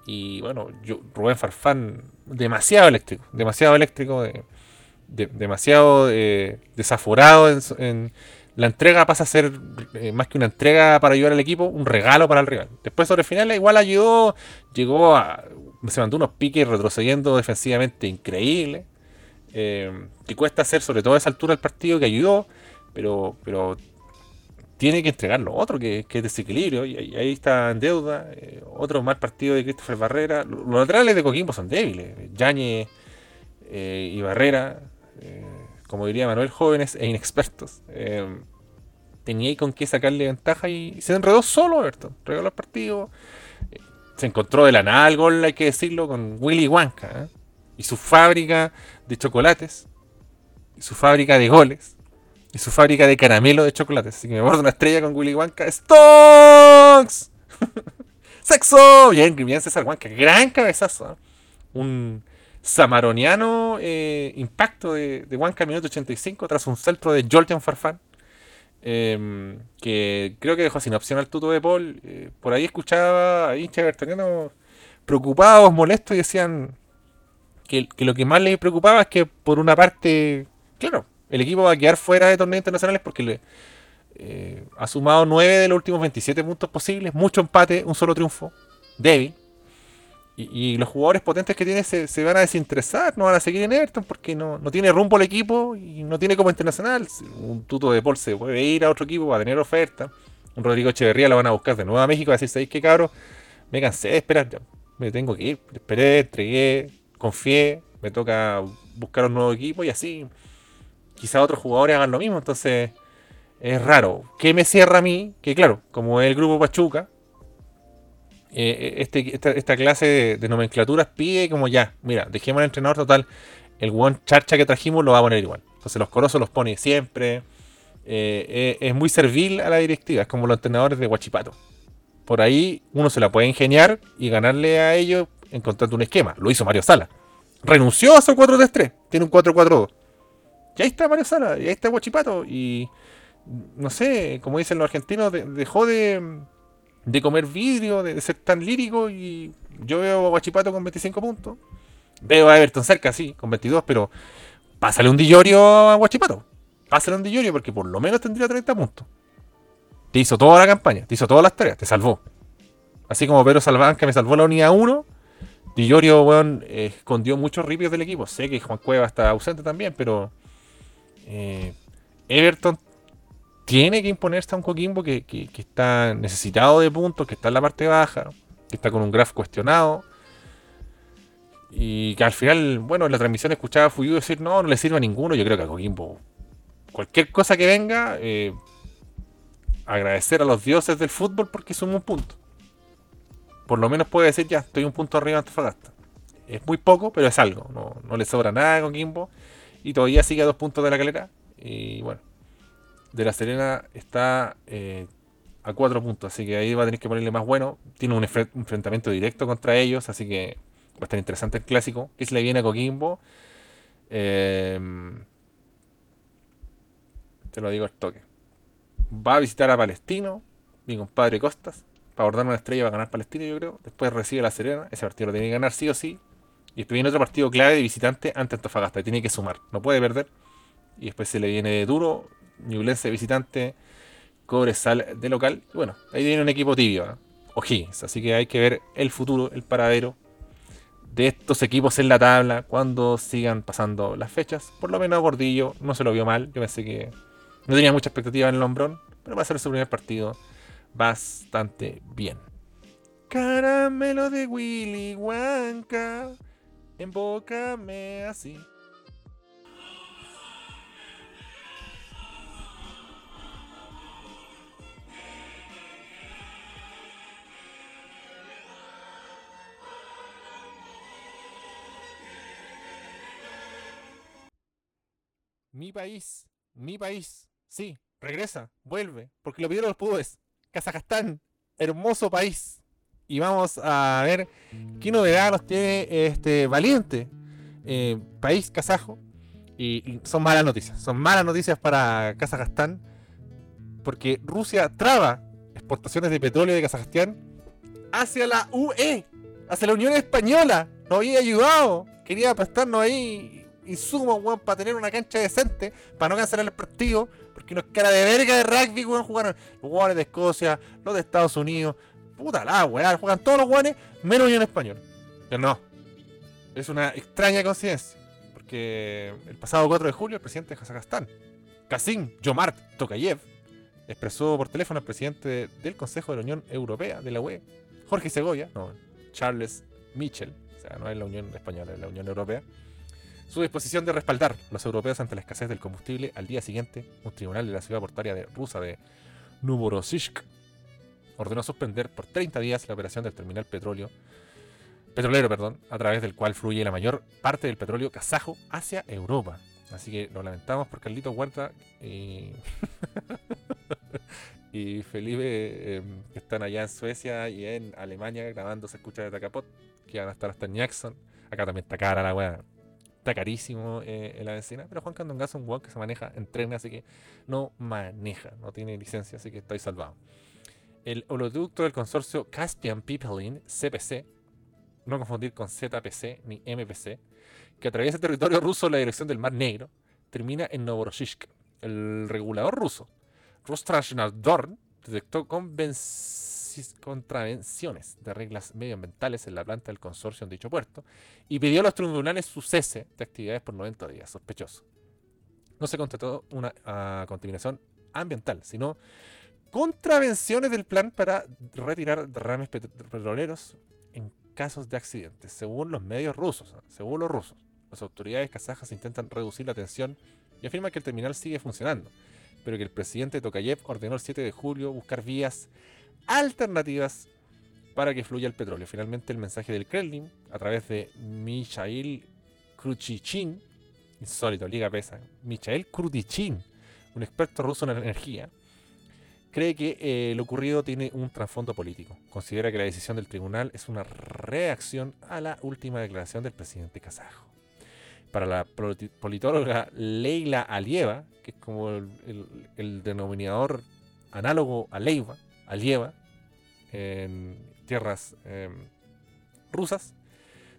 Y bueno, Rubén Farfán, demasiado eléctrico, demasiado eléctrico, demasiado eh, desaforado en, la entrega pasa a ser eh, más que una entrega para ayudar al equipo, un regalo para el rival. Después sobre el final igual ayudó, llegó a, se mandó unos piques retrocediendo defensivamente increíble, eh, que cuesta hacer sobre todo a esa altura el partido que ayudó, pero, pero tiene que entregar lo otro, que, es desequilibrio, y ahí, está en deuda. Eh, otro mal partido de Christopher Barrera. Los, laterales de Coquimbo son débiles. Yañez eh, y Barrera, eh, como diría Manuel, jóvenes e inexpertos. tenía con qué sacarle ventaja y, se enredó solo, Everton. Regaló el partido. se encontró de la nada el gol, hay que decirlo, con Willy Wanka y su fábrica de chocolates y su fábrica de goles y su fábrica de caramelo de chocolate. Así que me bordo una estrella con Willy Wonka. ¡Stonks! ¡Sexo! Bien, bien César Wonka. Gran cabezazo. ¿eh? Un samaroniano eh, impacto de, de Wonka minuto 85 tras un salto de Jordan Farfán. Em, que creo que dejó sin opción al tuto de Paul. Eh, por ahí escuchaba a hinchas bertonianos preocupados, molestos y decían que, lo que más les preocupaba es que por una parte, claro, el equipo va a quedar fuera de torneos internacionales porque le, eh, ha sumado 9 de los últimos 27 puntos posibles, mucho empate, un solo triunfo, débil. Y, los jugadores potentes que tiene se, van a desinteresar, no van a seguir en Everton porque no, no, tiene rumbo el equipo y no tiene como internacional. Un tuto de Paul se puede ir a otro equipo para tener oferta. Un Rodrigo Echeverría lo van a buscar de nuevo a México a decir, ¿sabéis qué cabro? Me cansé de esperar, ya. me tengo que ir. Esperé, entregué, confié, me toca buscar un nuevo equipo y así quizá otros jugadores hagan lo mismo. Entonces es raro. ¿Qué me cierra a mí? Que claro, como es el grupo Pachuca, eh, este, esta, clase de, nomenclaturas pide como ya, mira, dejemos al entrenador total, el one charcha que trajimos lo va a poner igual. Entonces los corosos los pone siempre. Eh, es, es muy servil a la directiva, es como los entrenadores de Guachipato. Por ahí uno se la puede ingeniar y ganarle a ellos encontrando un esquema. Lo hizo Mario Sala. Renunció a su 4-3-3. Tiene un 4-4-2. Y ahí está Mario Sala. Y ahí está Guachipato. Y no sé, como dicen los argentinos, de, dejó de, de, comer vidrio, de, de, ser tan lírico. Y yo veo a Guachipato con 25 puntos. Veo a Everton cerca, sí, con 22. Pero pásale un dillorio a Guachipato. Pásale un dillorio porque por lo menos tendría 30 puntos. Te hizo toda la campaña, te hizo todas las tareas, te salvó. Así como Pedro Salván, que me salvó la unidad 1, Di Llorio, eh, escondió muchos ripios del equipo. Sé que Juan Cueva está ausente también, pero eh, Everton tiene que imponerse a un Coquimbo que, que, está necesitado de puntos, que está en la parte baja, que está con un graph cuestionado. Y que al final, bueno, en la transmisión escuchaba a Fuyu decir, no, no le sirve a ninguno. Yo creo que a Coquimbo, cualquier cosa que venga, eh, agradecer a los dioses del fútbol porque suma un punto. Por lo menos puede decir, ya, estoy un punto arriba de Antofagasta. Es muy poco, pero es algo. No, no le sobra nada a Coquimbo. Y todavía sigue a dos puntos de la calera. Y bueno, de la Serena está eh, a cuatro puntos. Así que ahí va a tener que ponerle más bueno. Tiene un enfrentamiento directo contra ellos. Así que va a estar interesante el clásico. ¿Qué se le viene a Coquimbo? Eh, te lo digo al toque. Va a visitar a Palestino, mi compadre Costas, para abordar una estrella va a ganar Palestino, yo creo. Después recibe la Serena, ese partido lo tiene que ganar sí o sí. Y después viene otro partido clave de visitante ante Antofagasta, tiene que sumar, no puede perder. Y después se le viene duro, Ñublense visitante, Cobresal de local. Y bueno, ahí viene un equipo tibio, ¿eh? O'Higgins. Así que hay que ver el futuro, el paradero de estos equipos en la tabla cuando sigan pasando las fechas. Por lo menos Gordillo no se lo vio mal. Yo pensé que no tenía mucha expectativa en el hombrón, pero va a ser su primer partido bastante bien. Caramelo de Willy Wonka, embócame así. Mi país, mi país, sí, regresa, vuelve, porque lo pidieron los públicos. Kazajstán, hermoso país. Y vamos a ver qué novedad nos tiene este valiente eh, país kazajo. Y, y, son malas noticias. Son malas noticias para Kazajstán. Porque Rusia traba exportaciones de petróleo de Kazajstán hacia la UE, hacia la Unión Española. Nos había ayudado. Quería prestarnos ahí insumos, weón, para tener una cancha decente, para no cancelar el partido, porque nos cara de verga de rugby, weón, jugaron los jugadores de Escocia, los de Estados Unidos, puta la weón, juegan todos los weones, menos Unión Español. Pero no, es una extraña coincidencia, porque el pasado 4 de julio el presidente de Kazajstán, Kasim Jomart Tokayev, expresó por teléfono al presidente del Consejo de la Unión Europea, de la UE, Jorge Segovia, no, Charles Michel, o sea, no es la Unión Española, es la Unión Europea, su disposición de respaldar los europeos ante la escasez del combustible, al día siguiente, un tribunal de la ciudad portuaria de rusa de Novorossiysk ordenó suspender por 30 días la operación del terminal petróleo, petrolero perdón, a través del cual fluye la mayor parte del petróleo kazajo hacia Europa. Así que lo lamentamos por Carlito Huerta y, y Felipe, em, que están allá en Suecia y en Alemania grabando Se escucha de Tacapot, que van a estar hasta en Jackson. Acá también está cara la weá. Está carísimo eh, en la vecina, pero Juan Candonga es un weón que se maneja en tren, así que no maneja, no tiene licencia, así que estoy salvado. El oleoducto del consorcio Caspian Pipeline, CPC, no confundir con ZPC ni MPC, que atraviesa el territorio ruso en la dirección del Mar Negro, termina en Novorossiysk. El regulador ruso, Rostrasnadorn, detectó contravenciones de reglas medioambientales en la planta del consorcio en dicho puerto y pidió a los tribunales su cese de actividades por 90 días, sospechoso. No se constató una ah, contaminación ambiental, sino contravenciones del plan para retirar derrames petroleros en casos de accidentes, según los medios rusos. Según los rusos, las autoridades kazajas intentan reducir la tensión y afirman que el terminal sigue funcionando, pero que el presidente Tokayev ordenó el 7 de julio buscar vías alternativas para que fluya el petróleo. Finalmente, el mensaje del Kremlin, a través de Michail Kruchichin, insólito, liga pesa, Michail Kruchichin, un experto ruso en energía, cree que eh, lo ocurrido tiene un trasfondo político. Considera que la decisión del tribunal es una reacción a la última declaración del presidente kazajo. Para la politóloga Leila Alieva, que es como el, denominador análogo a Leiva, Alieva, en tierras em, rusas,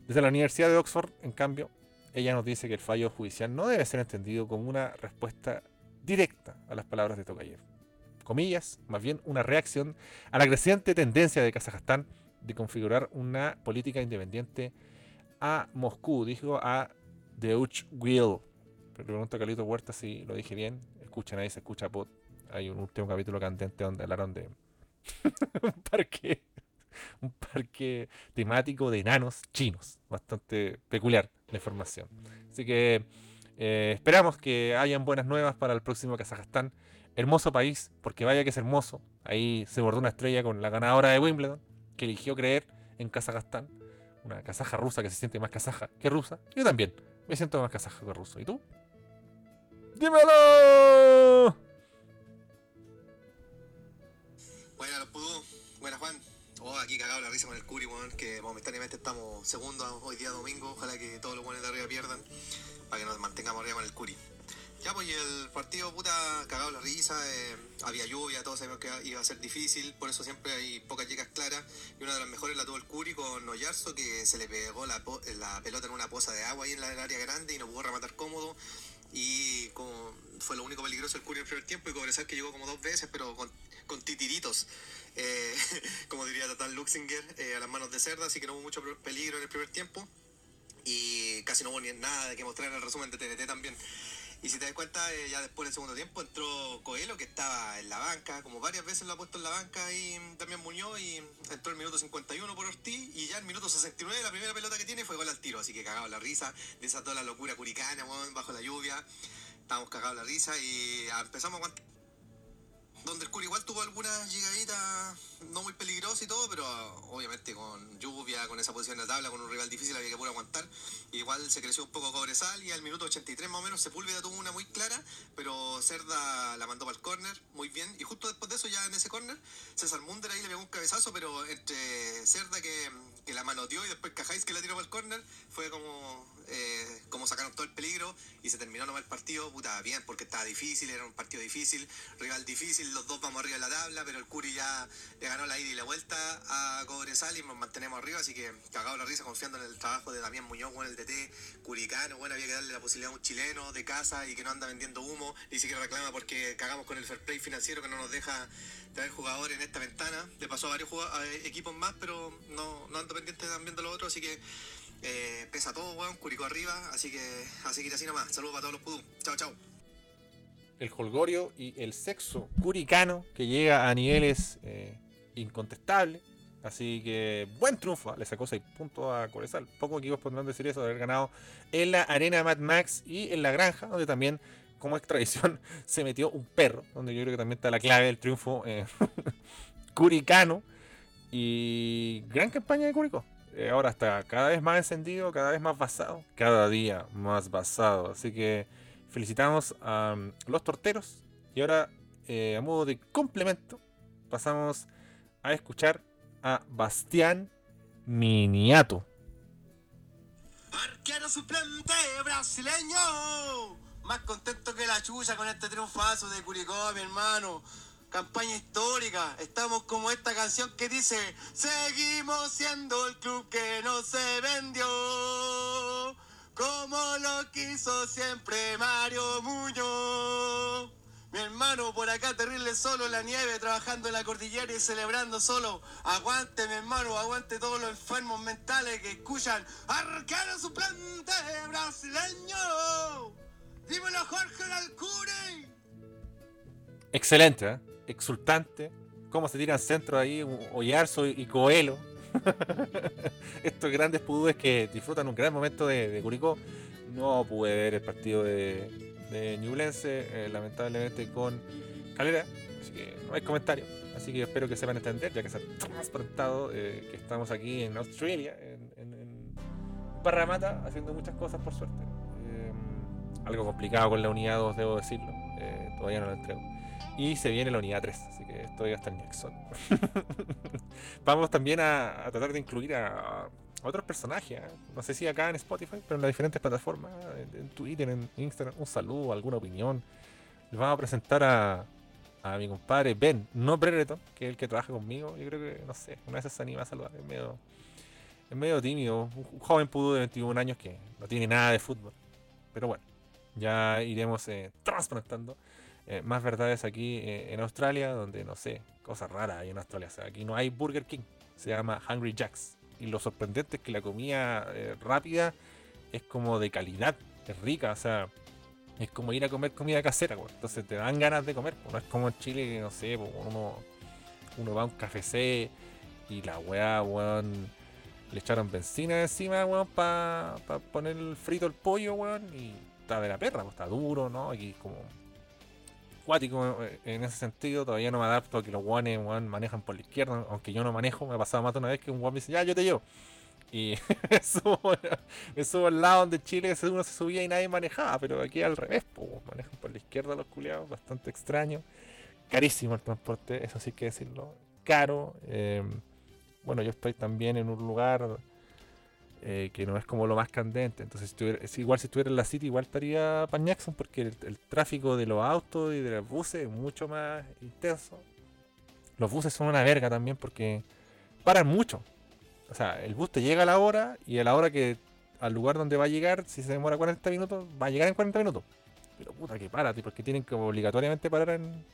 desde la Universidad de Oxford, en cambio, ella nos dice que el fallo judicial no debe ser entendido como una respuesta directa a las palabras de Tokayev comillas, más bien una reacción a la creciente tendencia de Kazajstán de configurar una política independiente a Moscú, dijo a Deutsch Will. Pero pregunto a Carlito Huerta si lo dije bien. Escuchen ahí, se escucha pod. Hay un último capítulo candente donde hablaron de un parque un parque temático de enanos chinos. Bastante peculiar la información. Así que eh, esperamos que hayan buenas nuevas para el próximo Kazajstán hermoso país, porque vaya que es hermoso. Ahí se bordó una estrella con la ganadora de Wimbledon, que eligió creer en Kazajstán. Una kazaja rusa que se siente más kazaja que rusa. Yo también me siento más kazaja que ruso. ¿Y tú? ¡Dímelo!
Buenas, Pudú. Buenas, Juan. Oh, aquí cagado la risa con el Curi, que momentáneamente estamos segundos hoy día domingo. Ojalá que todos los buenos de arriba pierdan para que nos mantengamos arriba con el Curi. Ya, pues y el partido, puta, cagado la risa, eh, había lluvia, todos sabíamos que iba a ser difícil, por eso siempre hay pocas chicas claras. Y una de las mejores la tuvo el Curi con Noyarzo, que se le pegó la, pelota en una poza de agua ahí en la área grande y no pudo rematar cómodo. Y fue lo único peligroso el Curi en el primer tiempo y Cobresal que llegó como dos veces, pero con, titiritos. Eh, como diría Tatán Luxinger, eh, a las manos de Cerda, así que no hubo mucho peligro en el primer tiempo. Y casi no hubo ni nada de que mostrar en el resumen de TNT también. Y si te das cuenta, eh, ya después del segundo tiempo entró Coelho, que estaba en la banca, como varias veces lo ha puesto en la banca, y también Muñoz, y entró el minuto 51 por Ortiz, y ya el minuto 69 la primera pelota que tiene fue gol al tiro, así que cagado la risa, desató la locura curicana, bajo la lluvia, estábamos cagados la risa, y empezamos a aguantar donde el Curi igual tuvo algunas llegaditas no muy peligrosas y todo, pero obviamente con lluvia, con esa posición de la tabla, con un rival difícil había que poder aguantar. Igual se creció un poco Cobresal y al minuto 83 más o menos Sepúlveda tuvo una muy clara, pero Cerda la mandó para el córner muy bien. Y justo después de eso, ya en ese córner, César Munder ahí le pegó un cabezazo, pero entre Cerda que, que la manoteó y después Cajáis que la tiró para el córner, fue como eh, como sacaron todo el peligro y se terminó nomás el partido, puta, bien, porque estaba difícil, era un partido difícil, rival difícil, los dos vamos arriba de la tabla, pero el Curi ya le ganó la ida y la vuelta a Cobresal y nos mantenemos arriba, así que cagado la risa confiando en el trabajo de Damián Muñoz, con el DT, Curicano, bueno, había que darle la posibilidad a un chileno de casa y que no anda vendiendo humo, ni siquiera reclama porque cagamos con el fair play financiero que no nos deja traer jugadores en esta ventana, le pasó a varios equipos más, pero no, no ando pendiente también de los otros, así que eh, pesa todo, weón, Curicó arriba, así que a seguir así nomás. Saludos para todos los pudú. Chao, chao.
El holgorio y el sexo curicano que llega a niveles eh, incontestables. Así que buen triunfo, le sacó 6 puntos a Corezal. Pocos equipos podrán decir eso, de haber ganado en la arena Mad Max y en la granja, donde también, como es tradición, se metió un perro, donde yo creo que también está la clave del triunfo eh, curicano. Y gran campaña de Curicó. Eh, ahora está cada vez más encendido, cada vez más basado, cada día más basado. Así que felicitamos a um, los torteros. Y ahora, eh, a modo de complemento, pasamos a escuchar a Bastián Miniato.
Arquero suplente brasileño. Más contento que la chucha con este triunfazo de Curicó, mi hermano. Campaña histórica. Estamos como esta canción que dice: Seguimos siendo el club que no se vendió. Como lo quiso siempre Mario Muñoz. Mi hermano por acá terrible solo en la nieve, trabajando en la cordillera y celebrando solo. Aguante, mi hermano, aguante todos los enfermos mentales que escuchan. Arquero suplente brasileño. Dímelo, Jorge Alcure.
Excelente, ¿eh? Exultante. Cómo se tiran centro ahí, Oyarzo y Coelho. Estos grandes pudúes que disfrutan un gran momento de, Curicó. No pude ver el partido de, de Ñublense, eh, lamentablemente con Calera, así que no hay comentario. Así que espero que sepan entender, ya que se ha transportado eh, que estamos aquí en Australia, en, en, haciendo muchas cosas por suerte. Eh, algo complicado con la unidad 2, debo decirlo. Todavía no la entrego. Y se viene la unidad 3, así que estoy hasta el Nexon. Vamos también a, a, tratar de incluir a, otros personajes. ¿eh? No sé si acá en Spotify, pero en las diferentes plataformas, en, en Twitter, en Instagram, un saludo, alguna opinión. Les vamos a presentar a, a mi compadre Ben, no Brereton, que es el que trabaja conmigo. Yo creo que, no sé, una vez se anima a saludar. Es medio, es medio tímido. Un joven pudo de 21 años que no tiene nada de fútbol. Pero bueno, ya iremos eh, transplantando eh, más verdades aquí eh, en Australia, donde no sé, cosas raras hay en Australia. O sea, aquí no hay Burger King, se llama Hungry Jacks y lo sorprendente es que la comida eh, rápida es como de calidad, es rica, o sea, es como ir a comer comida casera, pues. entonces te dan ganas de comer, pues. no es como en Chile que no sé, pues, uno, uno va a un café y la weá, weón, le echaron benzina encima, weón, para pa poner frito el pollo, weón, y está de la perra, pues está duro, ¿no? Aquí como cuático en ese sentido, todavía no me adapto a que los guanes manejan por la izquierda, aunque yo no manejo, me ha pasado más de una vez que un guan me dice, ya, yo te llevo. Y me subo, al lado donde Chile uno se subía y nadie manejaba, pero aquí al revés, pues, manejan por la izquierda los culiados, bastante extraño. Carísimo el transporte, eso sí que decirlo, caro. Eh, bueno, yo estoy también en un lugar eh, que no es como lo más candente. Entonces, si tuviera, es igual si estuviera en la City, igual estaría para Jackson, porque el, tráfico de los autos y de los buses es mucho más intenso. Los buses son una verga también porque paran mucho. O sea, el bus te llega a la hora y a la hora que al lugar donde va a llegar, si se demora 40 minutos, va a llegar en 40 minutos. Pero puta que para, porque tienen que obligatoriamente parar en,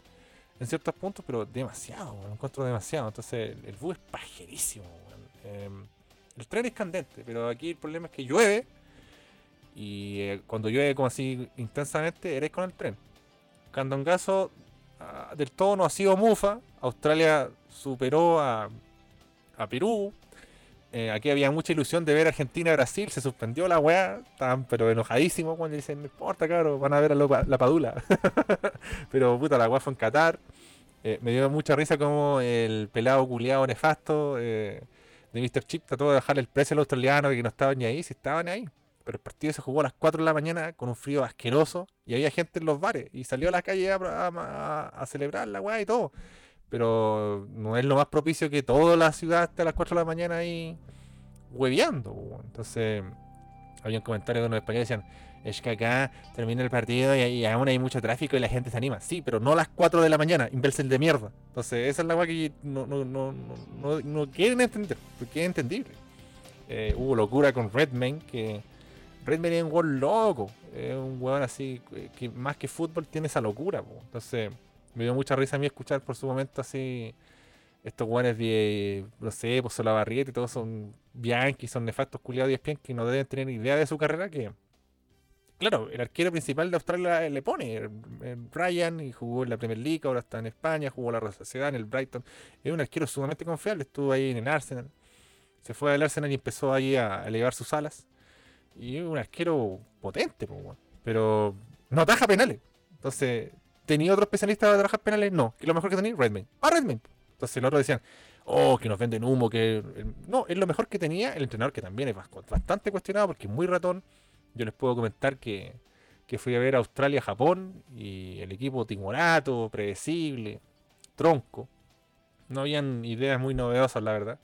ciertos puntos, pero demasiado, lo encuentro demasiado. Entonces, el, el bus es pajerísimo. Eh, el tren es candente, pero aquí el problema es que llueve. Y eh, cuando llueve como así intensamente, eres con el tren. Candongazo uh, del todo no ha sido mufa. Australia superó a, a Perú. Eh, aquí había mucha ilusión de ver Argentina-Brasil. Se suspendió la weá. Estaban pero enojadísimos cuando dicen, no importa, caro, van a ver a la, la padula. pero puta, la weá fue en Qatar. Eh, me dio mucha risa como el pelado culiado nefasto. De Mr. Chip trató de bajarle el precio al australiano que no estaban ni ahí, si estaban ahí. Pero el partido se jugó a las 4 de la mañana con un frío asqueroso y había gente en los bares y salió a la calle a, a, a celebrar la weá y todo. Pero no es lo más propicio que toda la ciudad esté a las 4 de la mañana ahí hueveando. Entonces, había un comentario de unos españoles que decían, es que acá termina el partido y, aún hay mucho tráfico y la gente se anima. Sí, pero no a las 4 de la mañana, imbécil de mierda. Entonces, esa es la weá que no, no, no, no, no quieren entender, porque es. Eh, hubo locura con Redman, que Redman es un weón loco, es un weón así, que más que fútbol tiene esa locura. Entonces, me dio mucha risa a mí escuchar por su momento así estos guanes de, no sé, pues la barrieta y todos son Bianchi, son nefastos culiados y que no deben tener idea de su carrera que claro, el arquero principal de Australia le pone Ryan y jugó en la Premier League, ahora está en España, jugó en la Real Sociedad, en el Brighton. Es un arquero sumamente confiable, estuvo ahí en el Arsenal. Se fue al Arsenal y empezó ahí a elevar sus alas. Y es un arquero potente, pero no ataja penales. Entonces, ¿tenía otro especialista para atajar penales? No. ¿Y lo mejor que tenía? Redman. Ah, Redman. Entonces los otros decían, oh, que nos venden humo, que... No, es lo mejor que tenía el entrenador, que también es bastante cuestionado porque es muy ratón. Yo les puedo comentar que, que fui a ver Australia-Japón y el equipo timorato, predecible, tronco. No habían ideas muy novedosas, la verdad.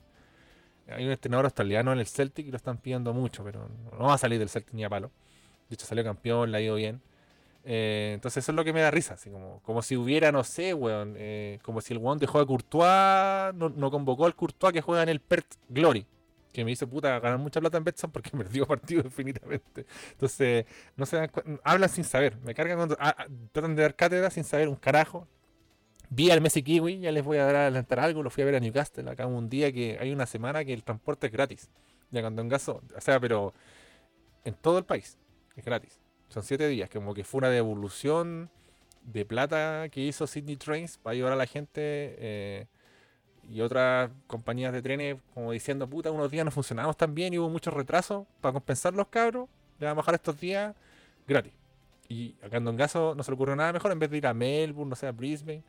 Hay un entrenador australiano en el Celtic y lo están pidiendo mucho, pero no va a salir del Celtic ni a palo. De hecho, salió campeón, le ha ido bien. Eh, entonces, eso es lo que me da risa. Así como, como si hubiera, no sé, weón. eh, como si el weón dejó a Courtois, no, no convocó al Courtois que juega en el Perth Glory. Que me hizo puta ganar mucha plata en Betson porque perdió partido infinitamente. Entonces, no se dan hablan sin saber. Me cargan cuando ah, ah, tratan de dar cátedra sin saber un carajo. Vi al Messi Kiwi, ya les voy a adelantar algo, lo fui a ver a Newcastle acá un día que hay una semana que el transporte es gratis. Ya cuando en gaso, o sea, pero en todo el país es gratis. Son siete días, como que fue una devolución de plata que hizo Sydney Trains para ayudar a la gente eh, y otras compañías de trenes como diciendo, puta, unos días no funcionamos tan bien y hubo muchos retrasos para compensar los cabros, le vamos a bajar estos días gratis. Y acá en Dongazo no se le ocurrió nada mejor, en vez de ir a Melbourne, no sé, a Brisbane,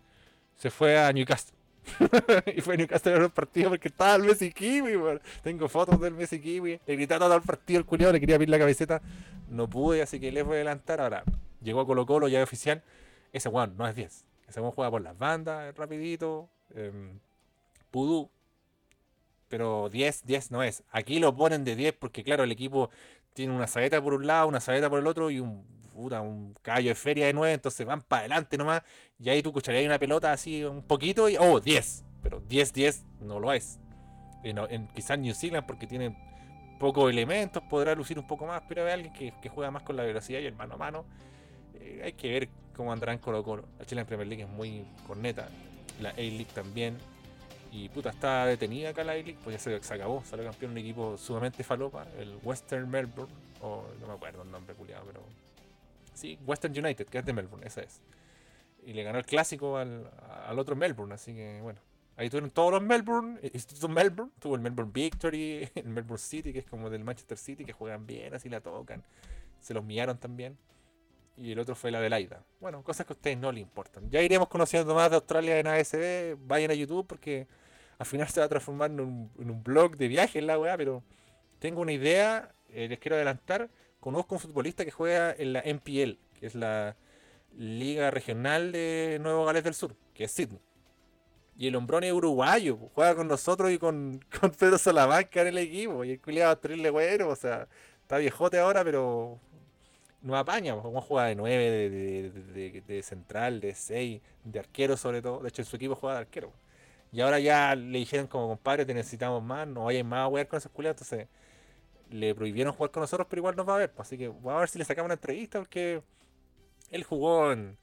se fue a Newcastle. y fue a Newcastle a ver el partido porque estaba el Messi Kiwi. Tengo fotos del Messi Kiwi. Le grité todo el partido al culiado, le quería pedir la camiseta. No pude, así que les voy a adelantar. Ahora, llegó a Colo Colo, ya es oficial. Ese weón no es 10. Ese weón juega por las bandas, rapidito. em, pudú. Pero 10, 10 no es. Aquí lo ponen de 10 porque, claro, el equipo tiene una saeta por un lado, una saeta por el otro y un, puta, un caballo de feria de 9. Entonces van para adelante nomás. Y ahí tú escucharías una pelota así un poquito y, oh, 10. Pero 10, 10 no lo es. En, quizás New Zealand porque tiene pocos elementos, podrá lucir un poco más, pero hay alguien que, juega más con la velocidad y el mano a mano. Eh, hay que ver cómo andarán Colo Colo. La Chile en Premier League es muy corneta. La A-League también. Y puta, está detenida acá la A-League, pues ya se, se acabó. Salió campeón un equipo sumamente falopa, el Western Melbourne, o no me acuerdo el nombre culiado, pero. Sí, Western United, que es de Melbourne, esa es. Y le ganó el clásico al, al otro Melbourne, así que bueno. Ahí tuvieron todos los Melbourne, Instituto Melbourne, tuvo el Melbourne Victory, el Melbourne City, que es como del Manchester City, que juegan bien, así la tocan. Se los millaron también. Y el otro fue la de Laida. Bueno, cosas que a ustedes no les importan. Ya iremos conociendo más de Australia en ASB. Vayan a YouTube porque al final se va a transformar en un, blog de viajes la weá, pero tengo una idea, eh, les quiero adelantar. Conozco un futbolista que juega en la MPL, que es la Liga Regional de Nuevo Gales del Sur, que es Sydney. Y el hombrón es uruguayo, juega con nosotros y con, con Pedro Salamanca en el equipo. Y el culiado terrible güero, o sea, está viejote ahora, pero no apaña. pues, Como juega de 9, de, de, de, de central, de 6, de arquero sobre todo. De hecho, en su equipo juega de arquero. Y ahora ya le dijeron como compadre, te necesitamos más, no vayan más a jugar con esos culiados. Entonces le prohibieron jugar con nosotros, pero igual nos va a ver. pues, Así que vamos a ver si le sacamos una entrevista porque él jugó en,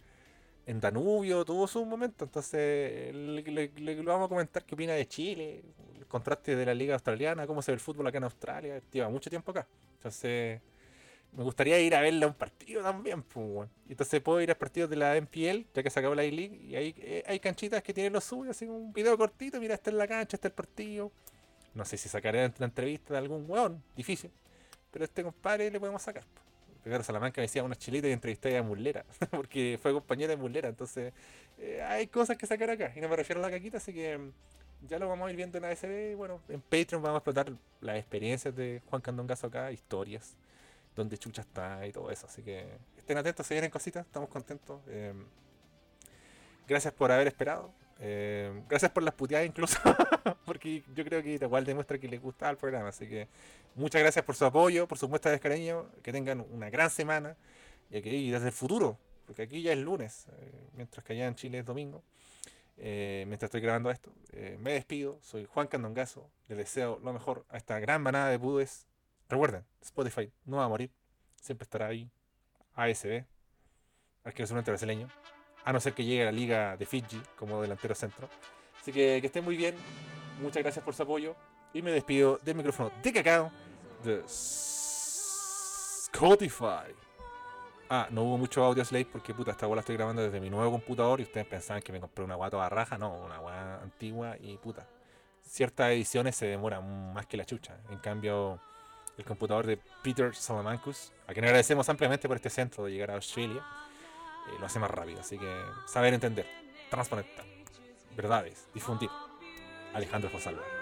en Danubio, tuvo su momento. Entonces le- le- le vamos a comentar qué opina de Chile, el contraste de la liga australiana, cómo se ve el fútbol acá en Australia. Lleva mucho tiempo acá. Entonces me gustaría ir a verle a un partido también. Pues, weón. Entonces puedo ir a partidos de la MPL, ya que se acabó la A-League. Y hay, eh, hay canchitas que tienen lo suyo, así un video cortito. Mira, está en la cancha, está el partido. No sé si sacaré una entrevista de algún weón, difícil. Pero a este compadre le podemos sacar. po. Ricardo Salamanca me decía unas chilitas y entrevisté a Mullera, porque fue compañera de Mullera. Entonces, eh, hay cosas que sacar acá. Y no me refiero a la caquita, así que mm, ya lo vamos a ir viendo en ASB. Y bueno, en Patreon vamos a explotar las experiencias de Juan Candongazo acá, historias, donde Chucha está y todo eso. Así que estén atentos, se vienen cositas, estamos contentos. Eh, gracias por haber esperado. Eh, gracias por las puteadas incluso, porque yo creo que igual demuestra que les gusta el programa. Así que muchas gracias por su apoyo, por su muestra de cariño. Que tengan una gran semana y, y desde el futuro, porque aquí ya es lunes, eh, mientras que allá en Chile es domingo. mientras estoy grabando esto, me despido. Soy Juan Candongazo. Les deseo lo mejor a esta gran manada de pudes. Recuerden, Spotify no va a morir, siempre estará ahí. ASB, Arquero brasileño a no ser que llegue a la liga de Fiji como delantero centro. Así que que estén muy bien, muchas gracias por su apoyo y me despido del micrófono de cacao de Spotify. Ah, no hubo mucho audio slate porque puta, esta bola estoy grabando desde mi nuevo computador y ustedes pensaban que me compré una guata toda raja, no, una guata antigua y puta. Ciertas ediciones se demoran más que la chucha. En cambio, el computador de Peter Salamancus, a quien agradecemos ampliamente por este centro de llegar a Australia, eh, lo hace más rápido. Así que saber entender, transparentar, verdades, difundir. Alejandro Fosalva.